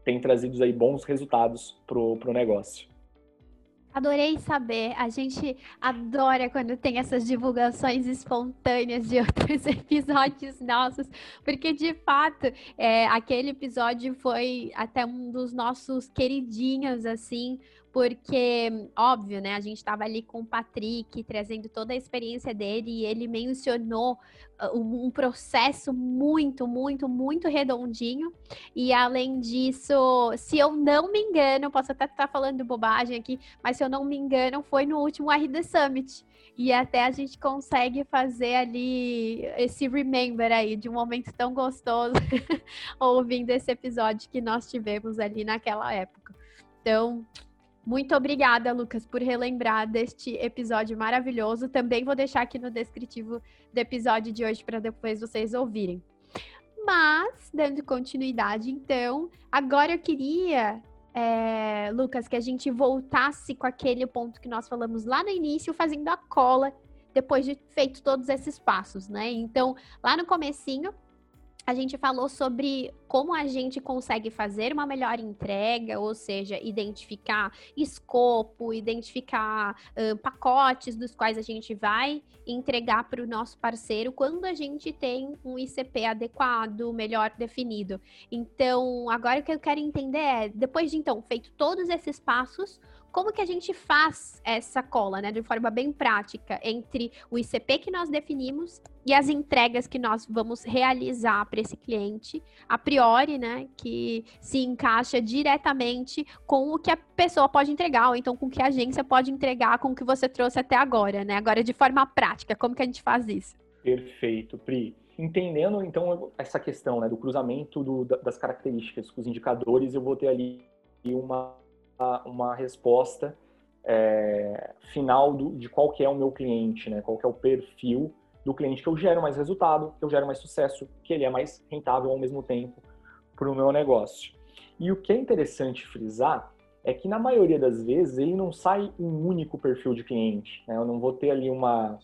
tem trazido aí bons resultados pro, pro negócio.
Adorei saber. A gente adora quando tem essas divulgações espontâneas de outros episódios nossos, porque de fato é, aquele episódio foi até um dos nossos queridinhos, assim, porque, óbvio, né? A gente estava ali com o Patrick, trazendo toda a experiência dele, e ele mencionou uh, um processo muito, muito, muito redondinho. E além disso, se eu não me engano, posso até estar falando bobagem aqui, mas se eu não me engano, foi no último RD Summit. E até a gente consegue fazer ali esse remember aí de um momento tão gostoso ouvindo esse episódio que nós tivemos ali naquela época. Então, muito obrigada, Lucas, por relembrar deste episódio maravilhoso. Também vou deixar aqui no descritivo do episódio de hoje para depois vocês ouvirem. Mas, dando continuidade, então, agora eu queria, é, Lucas, que a gente voltasse com aquele ponto que nós falamos lá no início, fazendo a cola depois de feito todos esses passos, né? Então, lá no comecinho, a gente falou sobre como a gente consegue fazer uma melhor entrega, ou seja, identificar escopo, identificar uh, pacotes dos quais a gente vai entregar para o nosso parceiro quando a gente tem um ICP adequado, melhor definido. Então, agora o que eu quero entender é, depois de então feito todos esses passos, como que a gente faz essa cola, né, de forma bem prática, entre o ICP que nós definimos e as entregas que nós vamos realizar para esse cliente, a priori, né, que se encaixa diretamente com o que a pessoa pode entregar, ou então com o que a agência pode entregar com o que você trouxe até agora, né? Agora, de forma prática, como que a gente faz isso?
Perfeito, Pri. Entendendo, então, essa questão né, do cruzamento do, das características com os indicadores, eu vou ter ali uma uma resposta é, final do, de qual que é o meu cliente, né? Qual que é o perfil do cliente que eu gero mais resultado, que eu gero mais sucesso, que ele é mais rentável ao mesmo tempo para o meu negócio. E o que é interessante frisar é que na maioria das vezes ele não sai um único perfil de cliente. Né? Eu não vou ter ali uma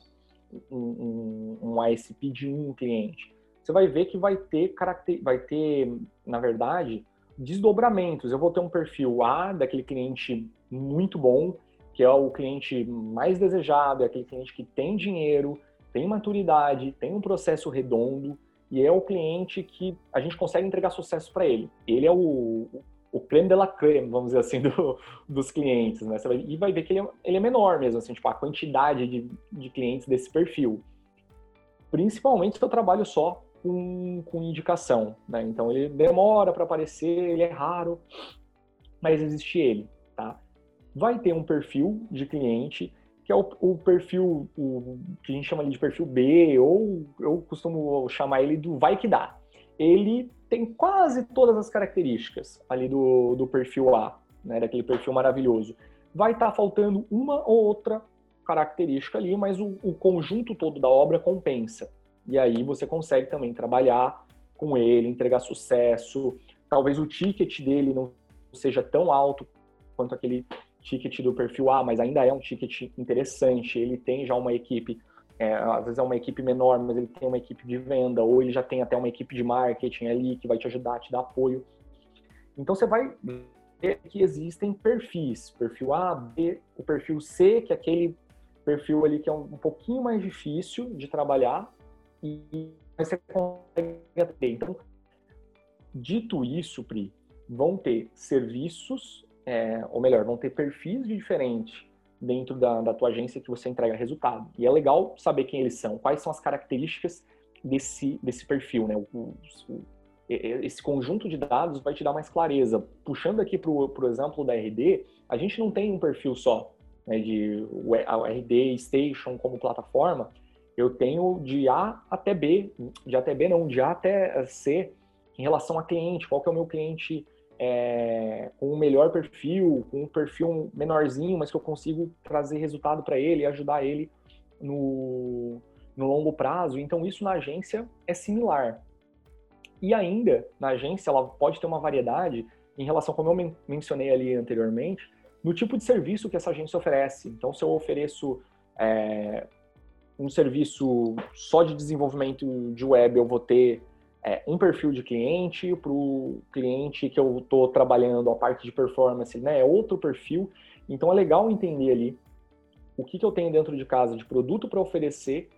um, um, um ASP de um cliente. Você vai ver que vai ter vai ter, na verdade, desdobramentos. Eu vou ter um perfil A daquele cliente muito bom, que é o cliente mais desejado, é aquele cliente que tem dinheiro, tem maturidade, tem um processo redondo e é o cliente que a gente consegue entregar sucesso para ele. Ele é o, o creme de la creme, vamos dizer assim, do, dos clientes, né? Vai, e vai ver que ele é, ele é, menor mesmo, assim, tipo, a quantidade de, de clientes desse perfil. Principalmente se eu trabalho só com, com indicação, né? Então ele demora para aparecer, ele é raro, mas existe ele, tá? Vai ter um perfil de cliente que é o, o perfil o, que a gente chama de perfil B, ou eu costumo chamar ele do vai que dá. Ele tem quase todas as características ali do, do perfil A, né, daquele perfil maravilhoso. Vai estar tá faltando uma ou outra característica ali, mas o, o conjunto todo da obra compensa. E aí você consegue também trabalhar com ele, entregar sucesso. Talvez o ticket dele não seja tão alto quanto aquele ticket do perfil A, mas ainda é um ticket interessante. Ele tem já uma equipe, é, às vezes é uma equipe menor, mas ele tem uma equipe de venda, ou ele já tem até uma equipe de marketing ali que vai te ajudar, te dar apoio. Então você vai ver que existem perfis, perfil A, B, o perfil C, que é aquele perfil ali que é um, um pouquinho mais difícil de trabalhar, e você consegue atender. Então, dito isso, Pri, vão ter serviços, é, ou melhor, vão ter perfis diferentes dentro da, da tua agência que você entrega resultado. E é legal saber quem eles são, quais são as características desse, desse perfil, né? O, o, esse conjunto de dados vai te dar mais clareza. Puxando aqui para o exemplo da RD, a gente não tem um perfil só. né, de a RD Station como plataforma, eu tenho de A até B, de A até B não, de A até C, em relação a cliente, qual que é o meu cliente é, com um melhor perfil, com um perfil menorzinho, mas que eu consigo trazer resultado para ele ajudar ele no, no longo prazo. Então, isso na agência é similar. E ainda, na agência, ela pode ter uma variedade em relação, como eu men mencionei ali anteriormente, no tipo de serviço que essa agência oferece. Então, se eu ofereço é, um serviço só de desenvolvimento de web, eu vou ter é, um perfil de cliente, para o cliente que eu estou trabalhando a parte de performance, né, é outro perfil. Então, é legal entender ali o que, que eu tenho dentro de casa de produto para oferecer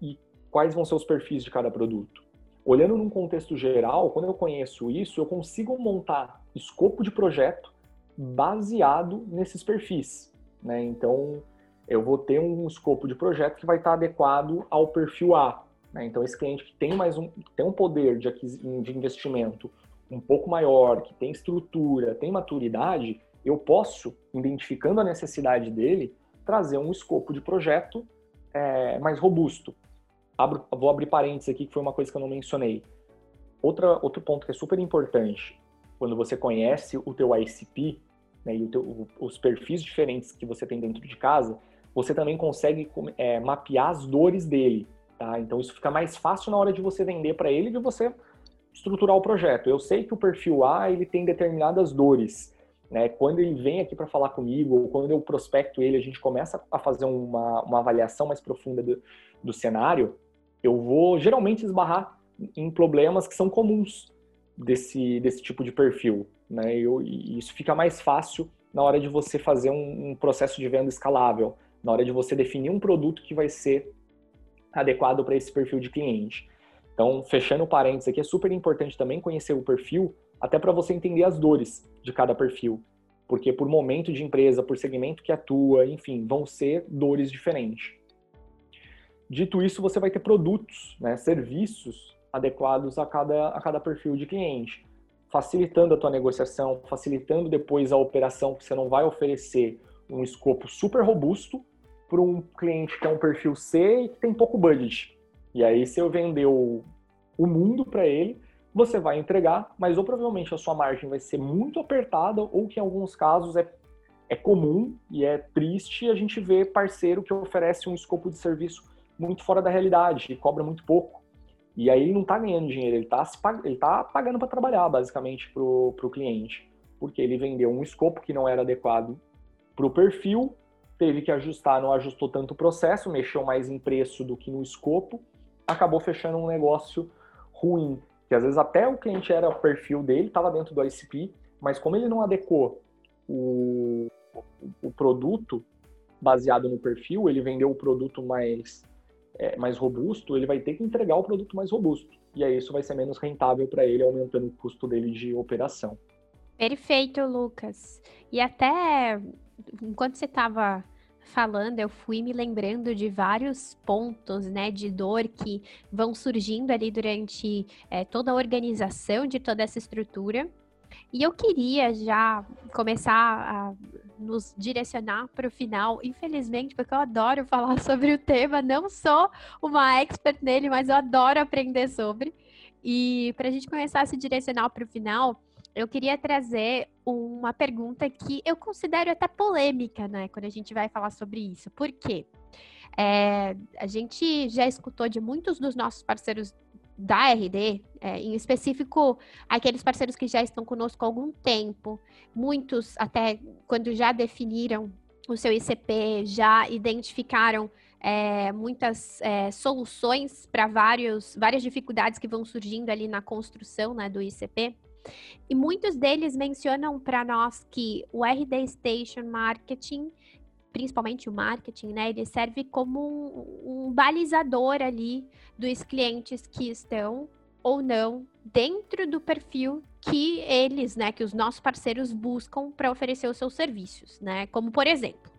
e quais vão ser os perfis de cada produto. Olhando num contexto geral, quando eu conheço isso, eu consigo montar escopo de projeto baseado nesses perfis. Né? Então, eu vou ter um escopo de projeto que vai estar adequado ao perfil A. Né? Então, esse cliente que tem mais um, tem um poder de, de investimento um pouco maior, que tem estrutura, tem maturidade, eu posso, identificando a necessidade dele, trazer um escopo de projeto é, mais robusto. Abro, vou abrir parênteses aqui, que foi uma coisa que eu não mencionei. Outra, outro ponto que é super importante, quando você conhece o teu ICP, né, e teu, os perfis diferentes que você tem dentro de casa, você também consegue é, mapear as dores dele, tá? Então isso fica mais fácil na hora de você vender para ele, de você estruturar o projeto. Eu sei que o perfil A ele tem determinadas dores, né? Quando ele vem aqui para falar comigo, ou quando eu prospecto ele, a gente começa a fazer uma, uma avaliação mais profunda do, do cenário, eu vou geralmente esbarrar em problemas que são comuns desse, desse tipo de perfil. Né? Eu, e isso fica mais fácil na hora de você fazer um, um processo de venda escalável, na hora de você definir um produto que vai ser adequado para esse perfil de cliente. Então, fechando parênteses aqui, é super importante também conhecer o perfil até para você entender as dores de cada perfil. Porque por momento de empresa, por segmento que atua, enfim, vão ser dores diferentes. Dito isso, você vai ter produtos, né, serviços adequados a cada, a cada perfil de cliente, facilitando a tua negociação, facilitando depois a operação, que você não vai oferecer um escopo super robusto para um cliente que é um perfil C e que tem pouco budget. E aí, se eu vender o, o mundo para ele, você vai entregar, mas ou provavelmente a sua margem vai ser muito apertada, ou que em alguns casos é, é comum e é triste a gente ver parceiro que oferece um escopo de serviço muito fora da realidade e cobra muito pouco. E aí ele não está ganhando dinheiro, ele está ele tá pagando para trabalhar, basicamente, para o cliente. Porque ele vendeu um escopo que não era adequado para o perfil, teve que ajustar, não ajustou tanto o processo, mexeu mais em preço do que no escopo, acabou fechando um negócio ruim que às vezes até o cliente era o perfil dele, estava dentro do ICP, mas como ele não adequou o, o produto baseado no perfil, ele vendeu o produto mais, é, mais robusto, ele vai ter que entregar o produto mais robusto. E aí isso vai ser menos rentável para ele, aumentando o custo dele de operação.
Perfeito, Lucas. E até enquanto você estava falando, eu fui me lembrando de vários pontos, né, de dor que vão surgindo ali durante é, toda a organização de toda essa estrutura. E eu queria já começar a nos direcionar para o final, infelizmente, porque eu adoro falar sobre o tema, não sou uma expert nele, mas eu adoro aprender sobre. E para a gente começar a se direcionar para o final, eu queria trazer uma pergunta que eu considero até polêmica, né, quando a gente vai falar sobre isso. Por quê? É, a gente já escutou de muitos dos nossos parceiros da RD, é, em específico aqueles parceiros que já estão conosco há algum tempo, muitos até quando já definiram o seu ICP, já identificaram é, muitas é, soluções para várias dificuldades que vão surgindo ali na construção né, do ICP. E muitos deles mencionam para nós que o RD Station Marketing, principalmente o marketing, né, ele serve como um, um balizador ali dos clientes que estão ou não dentro do perfil que eles, né, que os nossos parceiros buscam para oferecer os seus serviços, né? Como por exemplo,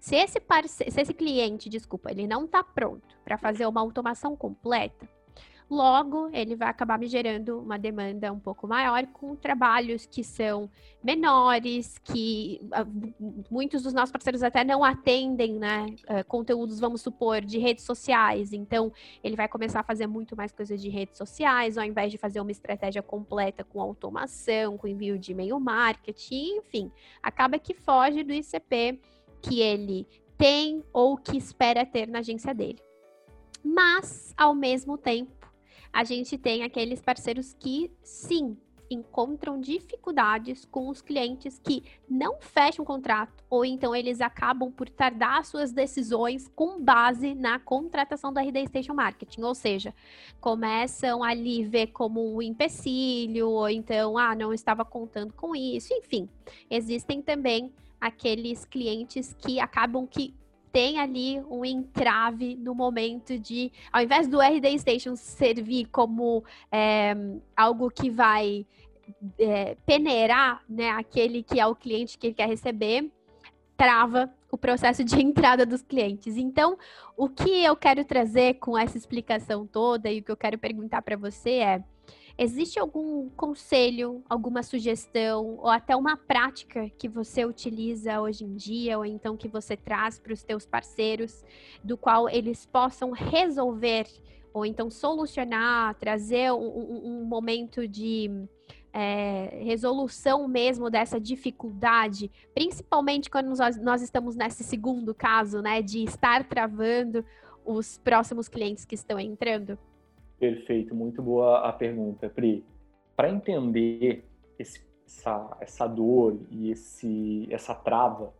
se esse, parce... se esse cliente, desculpa, ele não está pronto para fazer uma automação completa, Logo, ele vai acabar me gerando uma demanda um pouco maior com trabalhos que são menores, que ah, muitos dos nossos parceiros até não atendem, né? Ah, conteúdos, vamos supor, de redes sociais. Então, ele vai começar a fazer muito mais coisas de redes sociais, ao invés de fazer uma estratégia completa com automação, com envio de e-mail marketing, enfim, acaba que foge do ICP que ele tem ou que espera ter na agência dele. Mas, ao mesmo tempo, a gente tem aqueles parceiros que, sim, encontram dificuldades com os clientes que não fecham contrato, ou então eles acabam por tardar suas decisões com base na contratação da RD Station Marketing, ou seja, começam ali ver como um empecilho, ou então, ah, não estava contando com isso, enfim. Existem também aqueles clientes que acabam que tem ali um entrave no momento de, ao invés do RD Station servir como é, algo que vai é, peneirar né, aquele que é o cliente que ele quer receber, trava o processo de entrada dos clientes. Então, o que eu quero trazer com essa explicação toda e o que eu quero perguntar para você é Existe algum conselho, alguma sugestão ou até uma prática que você utiliza hoje em dia ou então que você traz para os teus parceiros, do qual eles possam resolver ou então solucionar, trazer um, um, um momento de é, resolução mesmo dessa dificuldade, principalmente quando nós, nós estamos nesse segundo caso, né, de estar travando os próximos clientes que estão entrando?
Perfeito, muito boa a pergunta, Pri. Para entender esse, essa, essa dor e esse, essa trava,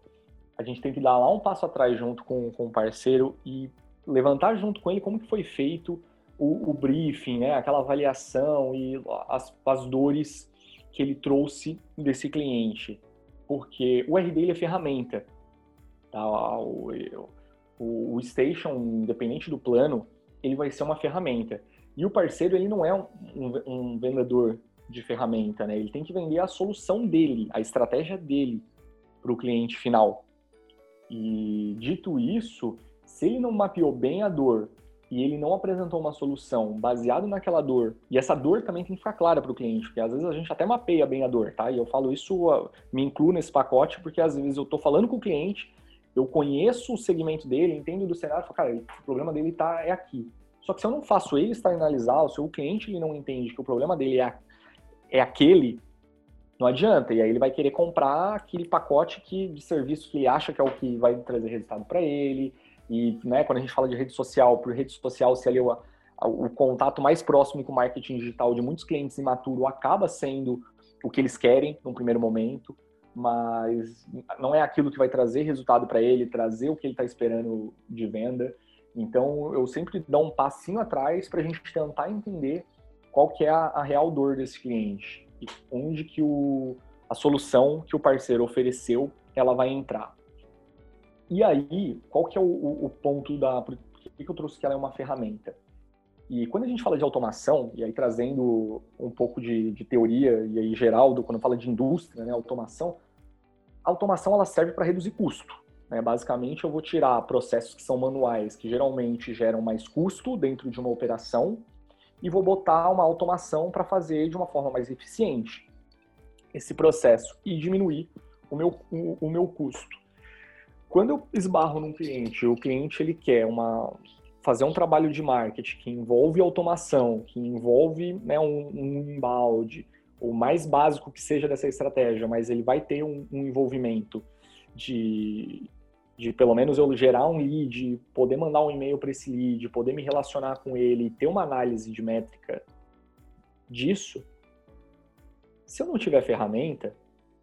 a gente tem que dar lá um passo atrás junto com, com o parceiro e levantar junto com ele como que foi feito o, o briefing, né? aquela avaliação e as, as dores que ele trouxe desse cliente. Porque o RD é ferramenta. Tá? O, o, o Station, independente do plano, ele vai ser uma ferramenta. E o parceiro, ele não é um, um, vendedor de ferramenta, né? Ele tem que vender a solução dele, a estratégia dele para o cliente final. E dito isso, se ele não mapeou bem a dor e ele não apresentou uma solução baseado naquela dor, e essa dor também tem que ficar clara para o cliente, porque às vezes a gente até mapeia bem a dor, tá? E eu falo isso, me incluo nesse pacote, porque às vezes eu estou falando com o cliente, eu conheço o segmento dele, entendo do cenário, falo, cara, o problema dele tá, é aqui. Só que se eu não faço ele externalizar, ou se o cliente ele não entende que o problema dele é, é aquele, não adianta. E aí ele vai querer comprar aquele pacote que, de serviços que ele acha que é o que vai trazer resultado para ele. E né, quando a gente fala de rede social, por rede social, se ali o, o contato mais próximo com o marketing digital de muitos clientes imaturos acaba sendo o que eles querem no primeiro momento, mas não é aquilo que vai trazer resultado para ele, trazer o que ele está esperando de venda. Então, eu sempre dou um passinho atrás para a gente tentar entender qual que é a, a, real dor desse cliente e onde que o, a solução que o parceiro ofereceu ela vai entrar. E aí, qual que é o, o, o ponto da... Por que, que eu trouxe que ela é uma ferramenta? E quando a gente fala de automação, e aí trazendo um pouco de, de teoria, e aí Geraldo, quando fala de indústria, né, automação, a automação ela serve para reduzir custo. Né? Basicamente, eu vou tirar processos que são manuais, que geralmente geram mais custo dentro de uma operação, e vou botar uma automação para fazer de uma forma mais eficiente esse processo e diminuir o meu, o, o meu custo. Quando eu esbarro num cliente, o cliente ele quer uma, fazer um trabalho de marketing que envolve automação, que envolve né, um, um embalde, o mais básico que seja dessa estratégia, mas ele vai ter um, um envolvimento de, de pelo menos eu gerar um lead, poder mandar um e-mail para esse lead, poder me relacionar com ele, ter uma análise de métrica disso, se eu não tiver ferramenta,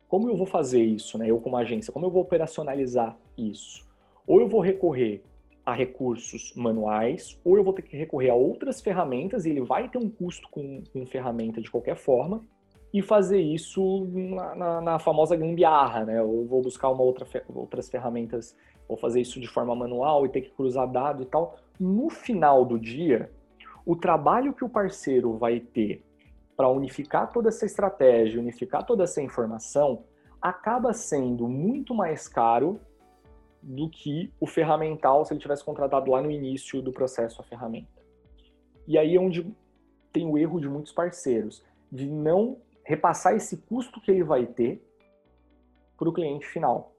como eu vou fazer isso, né? Eu como agência, como eu vou operacionalizar isso? Ou eu vou recorrer a recursos manuais, ou eu vou ter que recorrer a outras ferramentas, e ele vai ter um custo com, com ferramenta de qualquer forma, e fazer isso na, na, na, famosa gambiarra, né? Ou vou buscar uma outra, outras ferramentas, ou fazer isso de forma manual e ter que cruzar dado e tal. No final do dia, o trabalho que o parceiro vai ter para unificar toda essa estratégia, unificar toda essa informação, acaba sendo muito mais caro do que o ferramental se ele tivesse contratado lá no início do processo a ferramenta. E aí é onde tem o erro de muitos parceiros de não repassar esse custo que ele vai ter para o cliente final.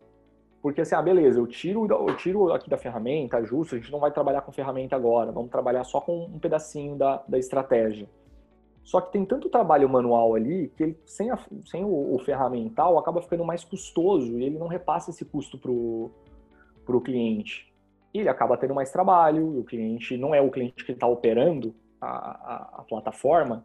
Porque assim, ah, beleza, eu tiro, eu tiro aqui da ferramenta, justo, a gente não vai trabalhar com ferramenta agora, vamos trabalhar só com um pedacinho da, da estratégia. Só que tem tanto trabalho manual ali que ele, sem, a, sem o, o, ferramental acaba ficando mais custoso e ele não repassa esse custo para o cliente. Ele acaba tendo mais trabalho, o cliente não é o cliente que está operando a, a, a plataforma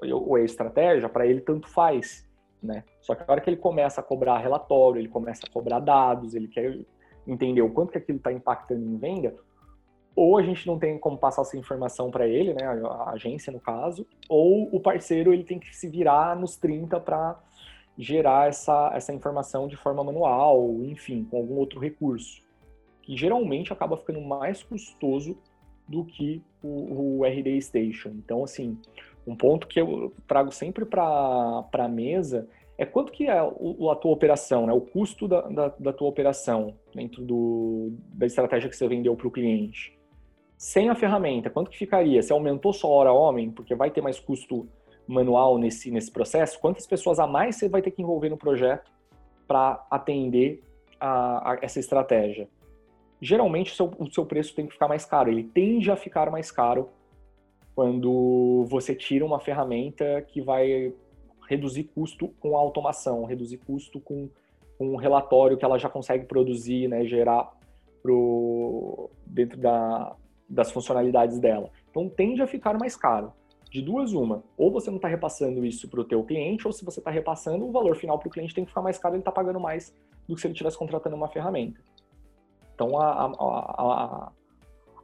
ou a estratégia, para ele tanto faz. Né? Só que a hora que ele começa a cobrar relatório, ele começa a cobrar dados, ele quer entender o quanto que aquilo está impactando em venda, ou a gente não tem como passar essa informação para ele, né, a agência no caso, ou o parceiro ele tem que se virar nos 30 para gerar essa, essa informação de forma manual, enfim, com algum outro recurso, que geralmente acaba ficando mais custoso do que o, o RD Station. Então, assim, um ponto que eu trago sempre para a mesa é quanto que é o, a tua operação, né? o custo da, da, da tua operação dentro do, da estratégia que você vendeu para o cliente. Sem a ferramenta, quanto que ficaria? Se aumentou sua hora homem, porque vai ter mais custo manual nesse, nesse processo, quantas pessoas a mais você vai ter que envolver no projeto para atender a, a, essa estratégia? Geralmente o seu, o seu preço tem que ficar mais caro, ele tende a ficar mais caro quando você tira uma ferramenta que vai reduzir custo com a automação, reduzir custo com, com um relatório que ela já consegue produzir, né, gerar pro, dentro da, das funcionalidades dela. Então tende a ficar mais caro. De duas, uma. Ou você não está repassando isso para o teu cliente, ou se você está repassando, o valor final para o cliente tem que ficar mais caro, ele está pagando mais do que se ele estivesse contratando uma ferramenta. Então a, a, a,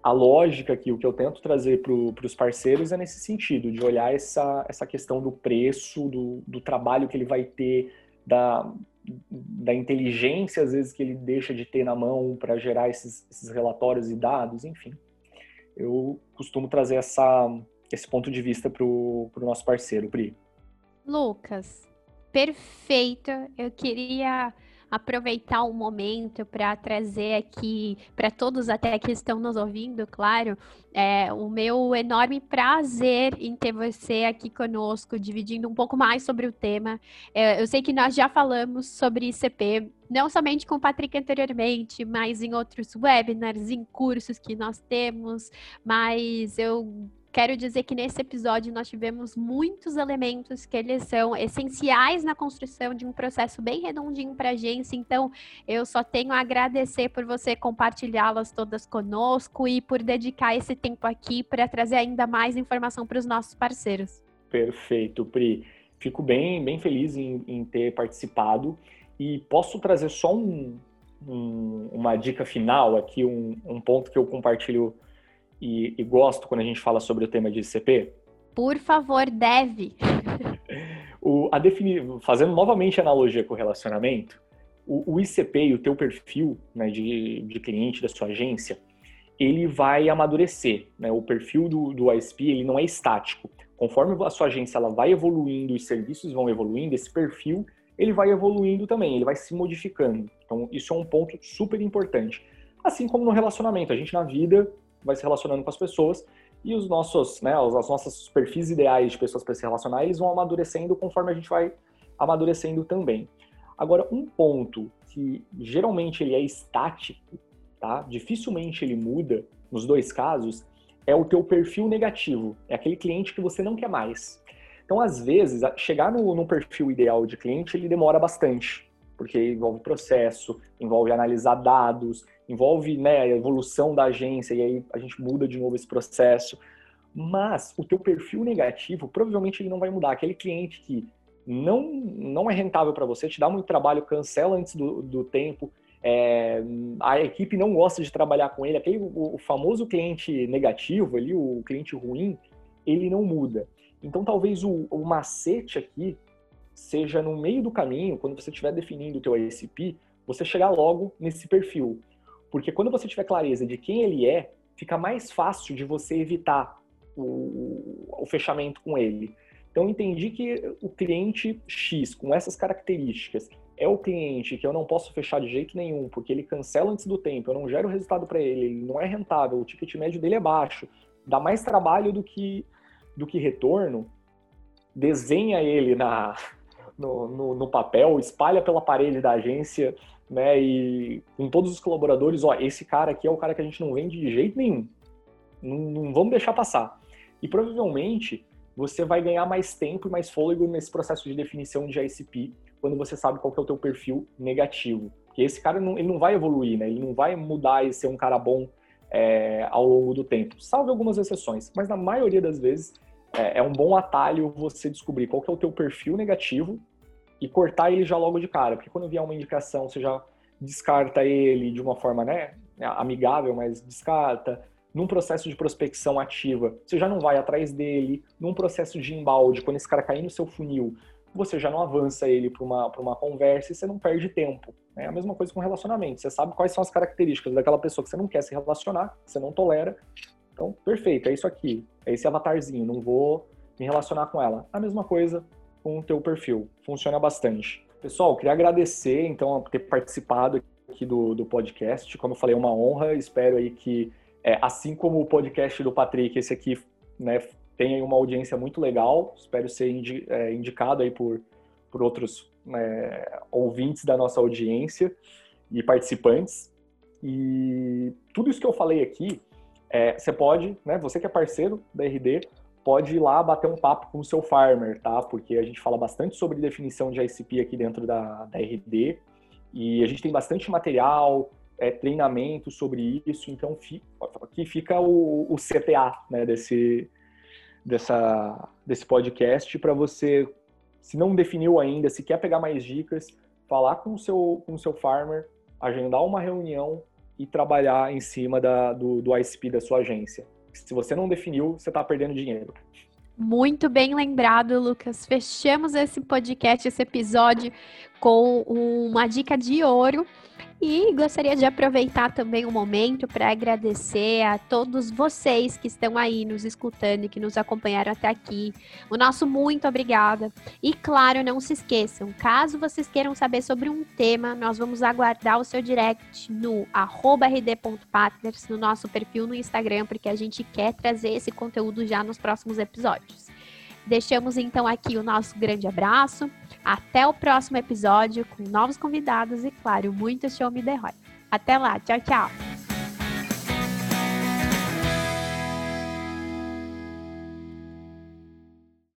a lógica aqui, o que eu tento trazer para os parceiros é nesse sentido, de olhar essa, essa questão do preço, do, do trabalho que ele vai ter, da, da inteligência, às vezes, que ele deixa de ter na mão para gerar esses, esses relatórios e dados, enfim. Eu costumo trazer essa, esse ponto de vista para o nosso parceiro, Pri.
Lucas, perfeito. Eu queria aproveitar o momento para trazer aqui para todos até que estão nos ouvindo, claro, é o meu enorme prazer em ter você aqui conosco, dividindo um pouco mais sobre o tema. É, eu sei que nós já falamos sobre ICP, não somente com o Patrick anteriormente, mas em outros webinars, em cursos que nós temos, mas eu Quero dizer que nesse episódio nós tivemos muitos elementos que eles são essenciais na construção de um processo bem redondinho para a agência. Então, eu só tenho a agradecer por você compartilhá-las todas conosco e por dedicar esse tempo aqui para trazer ainda mais informação para os nossos parceiros.
Perfeito, Pri. Fico bem, bem feliz em, em ter participado e posso trazer só um, um, uma dica final aqui, um, um ponto que eu compartilho e, e gosto quando a gente fala sobre o tema de ICP?
Por favor, deve.
o, a definir, fazendo novamente analogia com o relacionamento, o, o ICP e o teu perfil né, de, de cliente da sua agência, ele vai amadurecer. Né? O perfil do, do ISP ele não é estático. Conforme a sua agência ela vai evoluindo, os serviços vão evoluindo, esse perfil ele vai evoluindo também, ele vai se modificando. Então, isso é um ponto super importante. Assim como no relacionamento, a gente na vida vai se relacionando com as pessoas e os nossos, né, as nossas perfis ideais de pessoas para se relacionar, eles vão amadurecendo conforme a gente vai amadurecendo também. Agora, um ponto que geralmente ele é estático, tá? Dificilmente ele muda nos dois casos, é o teu perfil negativo. É aquele cliente que você não quer mais. Então, às vezes, chegar no, no perfil ideal de cliente, ele demora bastante porque envolve processo, envolve analisar dados, envolve né, a evolução da agência, e aí a gente muda de novo esse processo. Mas o teu perfil negativo, provavelmente ele não vai mudar. Aquele cliente que não, não é rentável para você, te dá muito trabalho, cancela antes do, do tempo, é, a equipe não gosta de trabalhar com ele, aquele o, o famoso cliente negativo ali, o cliente ruim, ele não muda. Então talvez o, o macete aqui seja no meio do caminho, quando você estiver definindo o teu ICP, você chegar logo nesse perfil. Porque quando você tiver clareza de quem ele é, fica mais fácil de você evitar o, o fechamento com ele. Então, entendi que o cliente X, com essas características, é o cliente que eu não posso fechar de jeito nenhum, porque ele cancela antes do tempo, eu não gero resultado para ele, ele não é rentável, o ticket médio dele é baixo, dá mais trabalho do que do que retorno, desenha ele na, no, no, no, papel, espalha pela parede da agência, né? E com todos os colaboradores, ó, esse cara aqui é o cara que a gente não vende de jeito nenhum. Não, não vamos deixar passar. E provavelmente você vai ganhar mais tempo e mais fôlego nesse processo de definição de ICP quando você sabe qual é o teu perfil negativo. Porque esse cara não, ele não vai evoluir, né? Ele não vai mudar e ser um cara bom é, ao longo do tempo. Salve algumas exceções, mas na maioria das vezes é, é um bom atalho você descobrir qual que é o teu perfil negativo e cortar ele já logo de cara, porque quando vier uma indicação, você já descarta ele de uma forma, né, amigável, mas descarta. Num processo de prospecção ativa, você já não vai atrás dele. Num processo de embalde, quando esse cara cair no seu funil, você já não avança ele para uma, uma conversa e você não perde tempo. É a mesma coisa com relacionamento. Você sabe quais são as características daquela pessoa que você não quer se relacionar, que você não tolera. Então, perfeito, é isso aqui. É esse avatarzinho, não vou me relacionar com ela. A mesma coisa com o teu perfil. Funciona bastante. Pessoal, queria agradecer, então, por ter participado aqui do, do podcast. Como eu falei, é uma honra. Espero aí que, é, assim como o podcast do Patrick, esse aqui né, tenha uma audiência muito legal. Espero ser indi, é, indicado aí por, por outros né, ouvintes da nossa audiência e participantes. E tudo isso que eu falei aqui, é, você pode, né, você que é parceiro da RD, pode ir lá bater um papo com o seu farmer, tá? Porque a gente fala bastante sobre definição de ICP aqui dentro da, da RD e a gente tem bastante material, é, treinamento sobre isso, então aqui fica o, o CTA né, desse, dessa, desse podcast para você, se não definiu ainda, se quer pegar mais dicas, falar com o seu, com o seu farmer, agendar uma reunião e trabalhar em cima da, do, do ICP da sua agência. Se você não definiu, você está perdendo dinheiro.
Muito bem lembrado, Lucas. Fechamos esse podcast, esse episódio, com uma dica de ouro e gostaria de aproveitar também o momento para agradecer a todos vocês que estão aí nos escutando e que nos acompanharam até aqui. O nosso muito obrigada. E claro, não se esqueçam, caso vocês queiram saber sobre um tema, nós vamos aguardar o seu direct no rd.partners, no nosso perfil no Instagram, porque a gente quer trazer esse conteúdo já nos próximos episódios. Deixamos então aqui o nosso grande abraço. Até o próximo episódio com novos convidados e, claro, muito show me the Até lá, tchau, tchau!